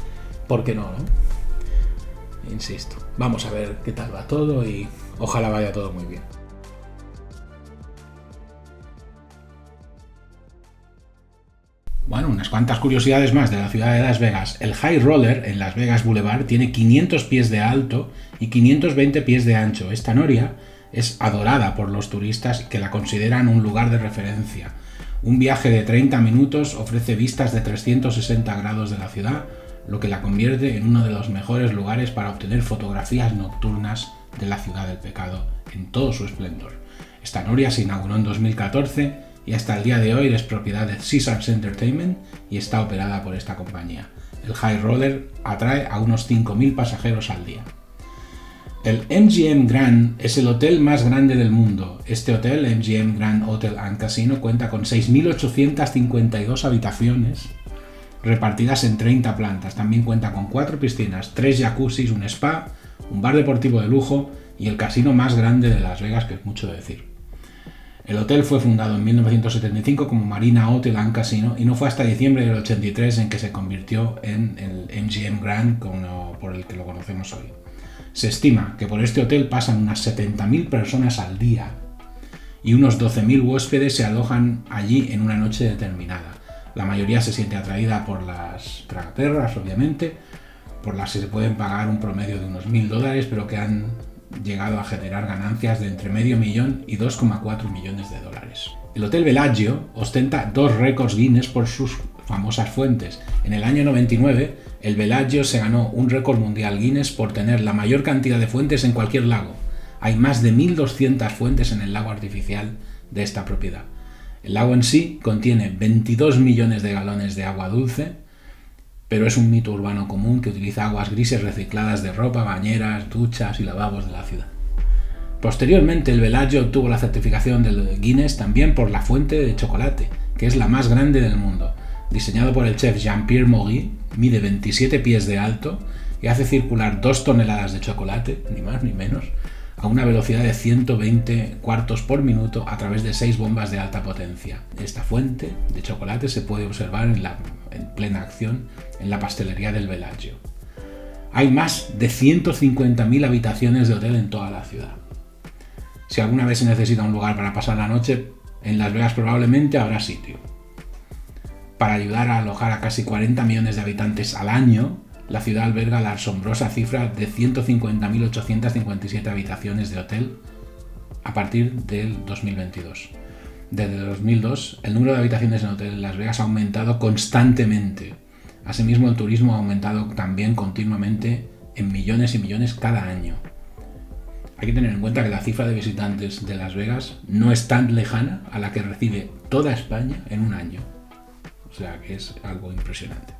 ¿por qué no, no? Insisto, vamos a ver qué tal va todo y ojalá vaya todo muy bien. Bueno, unas cuantas curiosidades más de la ciudad de Las Vegas. El High Roller en Las Vegas Boulevard tiene 500 pies de alto y 520 pies de ancho. Esta noria es adorada por los turistas que la consideran un lugar de referencia. Un viaje de 30 minutos ofrece vistas de 360 grados de la ciudad, lo que la convierte en uno de los mejores lugares para obtener fotografías nocturnas de la ciudad del pecado en todo su esplendor. Esta noria se inauguró en 2014 y hasta el día de hoy es propiedad de Caesars Entertainment y está operada por esta compañía. El High Roller atrae a unos 5.000 pasajeros al día. El MGM Grand es el hotel más grande del mundo. Este hotel, MGM Grand Hotel and Casino, cuenta con 6.852 habitaciones repartidas en 30 plantas. También cuenta con 4 piscinas, 3 jacuzzis, un spa, un bar deportivo de lujo y el casino más grande de Las Vegas, que es mucho decir. El hotel fue fundado en 1975 como Marina Hotel and Casino y no fue hasta diciembre del 83 en que se convirtió en el MGM Grand como por el que lo conocemos hoy. Se estima que por este hotel pasan unas 70.000 personas al día y unos 12.000 huéspedes se alojan allí en una noche determinada. La mayoría se siente atraída por las tragaterras, obviamente, por las que se pueden pagar un promedio de unos 1.000 dólares, pero que han llegado a generar ganancias de entre medio millón y 2,4 millones de dólares. El Hotel Bellagio ostenta dos récords Guinness por sus famosas fuentes. En el año 99, el Bellagio se ganó un récord mundial Guinness por tener la mayor cantidad de fuentes en cualquier lago. Hay más de 1.200 fuentes en el lago artificial de esta propiedad. El lago en sí contiene 22 millones de galones de agua dulce, pero es un mito urbano común que utiliza aguas grises recicladas de ropa, bañeras, duchas y lavabos de la ciudad. Posteriormente, el Bellagio obtuvo la certificación del Guinness también por la fuente de chocolate, que es la más grande del mundo. Diseñado por el chef Jean-Pierre Mogui, mide 27 pies de alto y hace circular 2 toneladas de chocolate, ni más ni menos, a una velocidad de 120 cuartos por minuto a través de 6 bombas de alta potencia. Esta fuente de chocolate se puede observar en plena acción en la pastelería del Bellagio. Hay más de 150.000 habitaciones de hotel en toda la ciudad. Si alguna vez se necesita un lugar para pasar la noche, en Las Vegas probablemente habrá sitio. Para ayudar a alojar a casi 40 millones de habitantes al año, la ciudad alberga la asombrosa cifra de 150.857 habitaciones de hotel a partir del 2022. Desde 2002, el número de habitaciones en hotel en Las Vegas ha aumentado constantemente. Asimismo, el turismo ha aumentado también continuamente en millones y millones cada año. Hay que tener en cuenta que la cifra de visitantes de Las Vegas no es tan lejana a la que recibe toda España en un año. O sea que es algo impresionante.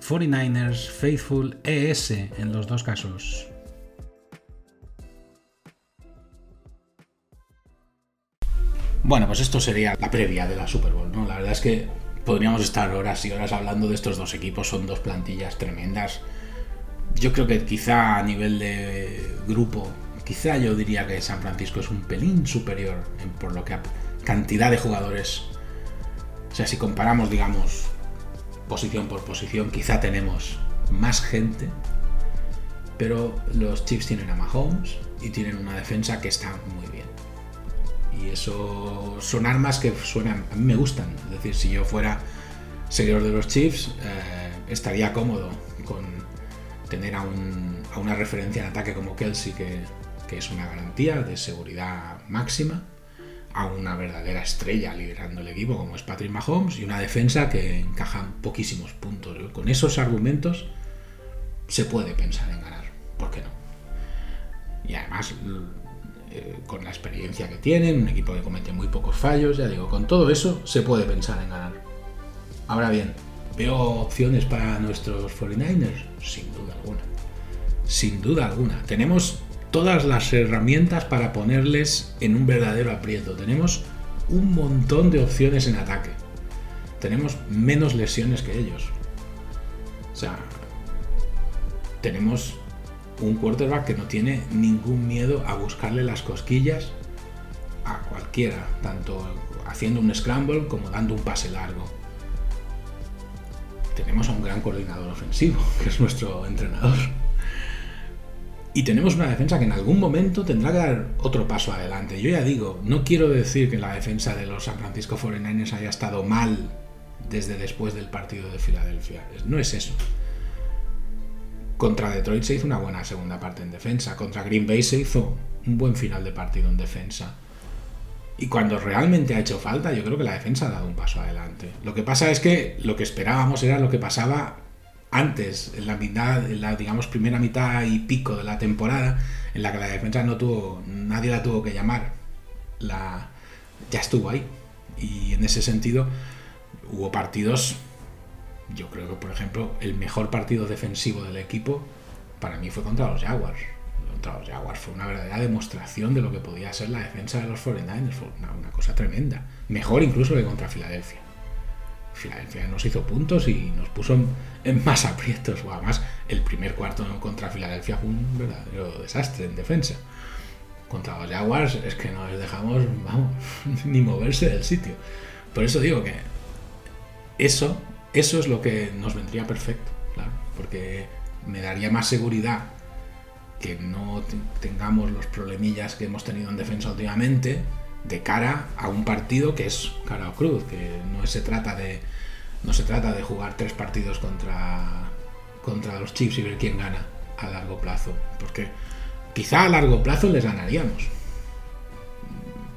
49ers Faithful ES en los dos casos. Bueno, pues esto sería la previa de la Super Bowl, ¿no? La verdad es que podríamos estar horas y horas hablando de estos dos equipos, son dos plantillas tremendas. Yo creo que quizá a nivel de grupo, quizá yo diría que San Francisco es un pelín superior en, por lo que a cantidad de jugadores. O sea, si comparamos, digamos, posición por posición, quizá tenemos más gente, pero los Chiefs tienen a Mahomes y tienen una defensa que está muy bien. Y eso son armas que suenan, a mí me gustan. Es decir, si yo fuera seguidor de los Chiefs, eh, estaría cómodo con tener a, una referencia en ataque como Kelsey, que, que es una garantía de seguridad máxima a una verdadera estrella liderando el equipo como es Patrick Mahomes y una defensa que encaja poquísimos puntos. Con esos argumentos se puede pensar en ganar, ¿por qué no? Y además eh, con la experiencia que tienen, un equipo que comete muy pocos fallos, ya digo, con todo eso se puede pensar en ganar. Ahora bien, ¿veo opciones para nuestros 49ers? Sin duda alguna. Sin duda alguna. Tenemos todas las herramientas para ponerles en un verdadero aprieto. Tenemos un montón de opciones en ataque. Tenemos menos lesiones que ellos. O sea, tenemos un quarterback que no tiene ningún miedo a buscarle las cosquillas a cualquiera, tanto haciendo un scramble como dando un pase largo. Tenemos a un gran coordinador ofensivo, que es nuestro entrenador. Y tenemos una defensa que en algún momento tendrá que dar otro paso adelante. Yo ya digo, no quiero decir que la defensa de los San Francisco 49ers haya estado mal desde después del partido de Filadelfia. No es eso. Contra Detroit se hizo una buena segunda parte en defensa. Contra Green Bay se hizo un buen final de partido en defensa. Y cuando realmente ha hecho falta, yo creo que la defensa ha dado un paso adelante. Lo que pasa es que lo que esperábamos era lo que pasaba antes, en la mitad, en la digamos primera mitad y pico de la temporada, en la que la defensa no tuvo, nadie la tuvo que llamar, la ya estuvo ahí. Y en ese sentido hubo partidos, yo creo que por ejemplo el mejor partido defensivo del equipo para mí fue contra los Jaguars. Contra los Jaguars fue una verdadera demostración de lo que podía ser la defensa de los 49ers, fue una cosa tremenda. Mejor incluso que contra Filadelfia. Filadelfia nos hizo puntos y nos puso en, más aprietos. O además, el primer cuarto contra Filadelfia fue un verdadero desastre en defensa. Contra los Jaguars es que no les dejamos, vamos, ni moverse del sitio. Por eso digo que eso, eso es lo que nos vendría perfecto, claro, porque me daría más seguridad que no tengamos los problemillas que hemos tenido en defensa últimamente de cara a un partido que es cara o cruz, que no se trata de no se trata de jugar tres partidos contra contra los Chiefs y ver quién gana a largo plazo, porque quizá a largo plazo les ganaríamos.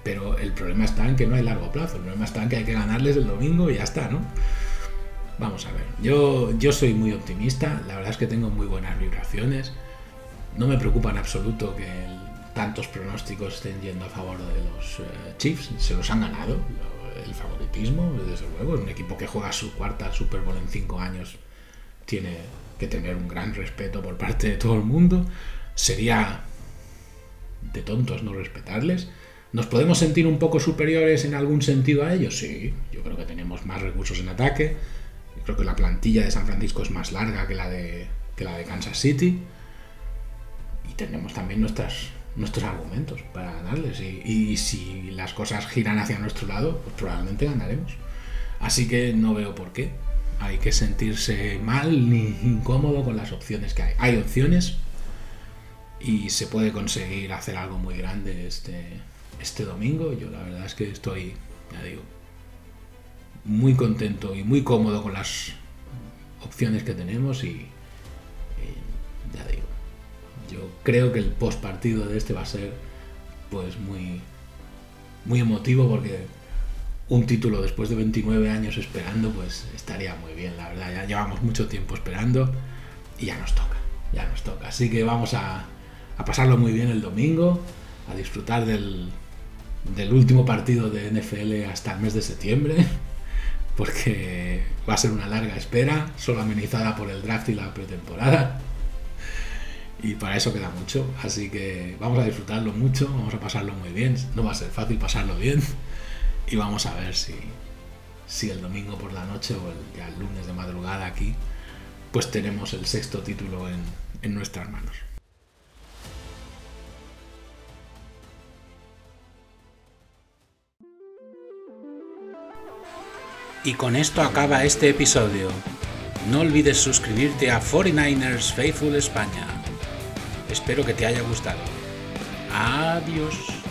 Pero el problema está en que no hay largo plazo, el problema está en que hay que ganarles el domingo y ya está, ¿no? vamos a ver. Yo, yo soy muy optimista, la verdad es que tengo muy buenas vibraciones. No me preocupa en absoluto que tantos pronósticos estén a favor de los eh, Chiefs. Se los han ganado el favoritismo, desde luego. Un equipo que juega su cuarta Super Bowl en cinco años. Tiene que tener un gran respeto por parte de todo el mundo. Sería de tontos no respetarles. ¿Nos podemos sentir un poco superiores en algún sentido a ellos? Sí, yo creo que tenemos más recursos en ataque. Creo que la plantilla de San Francisco es más larga que la de, que la de Kansas City. Y tenemos también nuestras, nuestros argumentos para ganarles. Y, si las cosas giran hacia nuestro lado, pues probablemente ganaremos. Así que no veo por qué. Hay que sentirse mal ni incómodo con las opciones que hay. Hay opciones y se puede conseguir hacer algo muy grande este, este domingo. Yo la verdad es que estoy, ya digo, muy contento y muy cómodo con las opciones que tenemos y, ya digo, yo creo que el post partido de este va a ser pues muy, muy emotivo porque un título después de 29 años esperando pues estaría muy bien, la verdad, ya llevamos mucho tiempo esperando y ya nos toca, ya nos toca. Así que vamos a, a pasarlo muy bien el domingo, a disfrutar del, del último partido de NFL hasta el mes de septiembre, porque va a ser una larga espera, solo amenizada por el draft y la pretemporada. Y para eso queda mucho, así que vamos a disfrutarlo mucho, vamos a pasarlo muy bien, no va a ser fácil pasarlo bien, y vamos a ver si, si el domingo por la noche o el, lunes de madrugada aquí, pues tenemos el sexto título en nuestras manos. Y con esto acaba este episodio. No olvides suscribirte a 49ers Faithful España. Espero que te haya gustado. Adiós.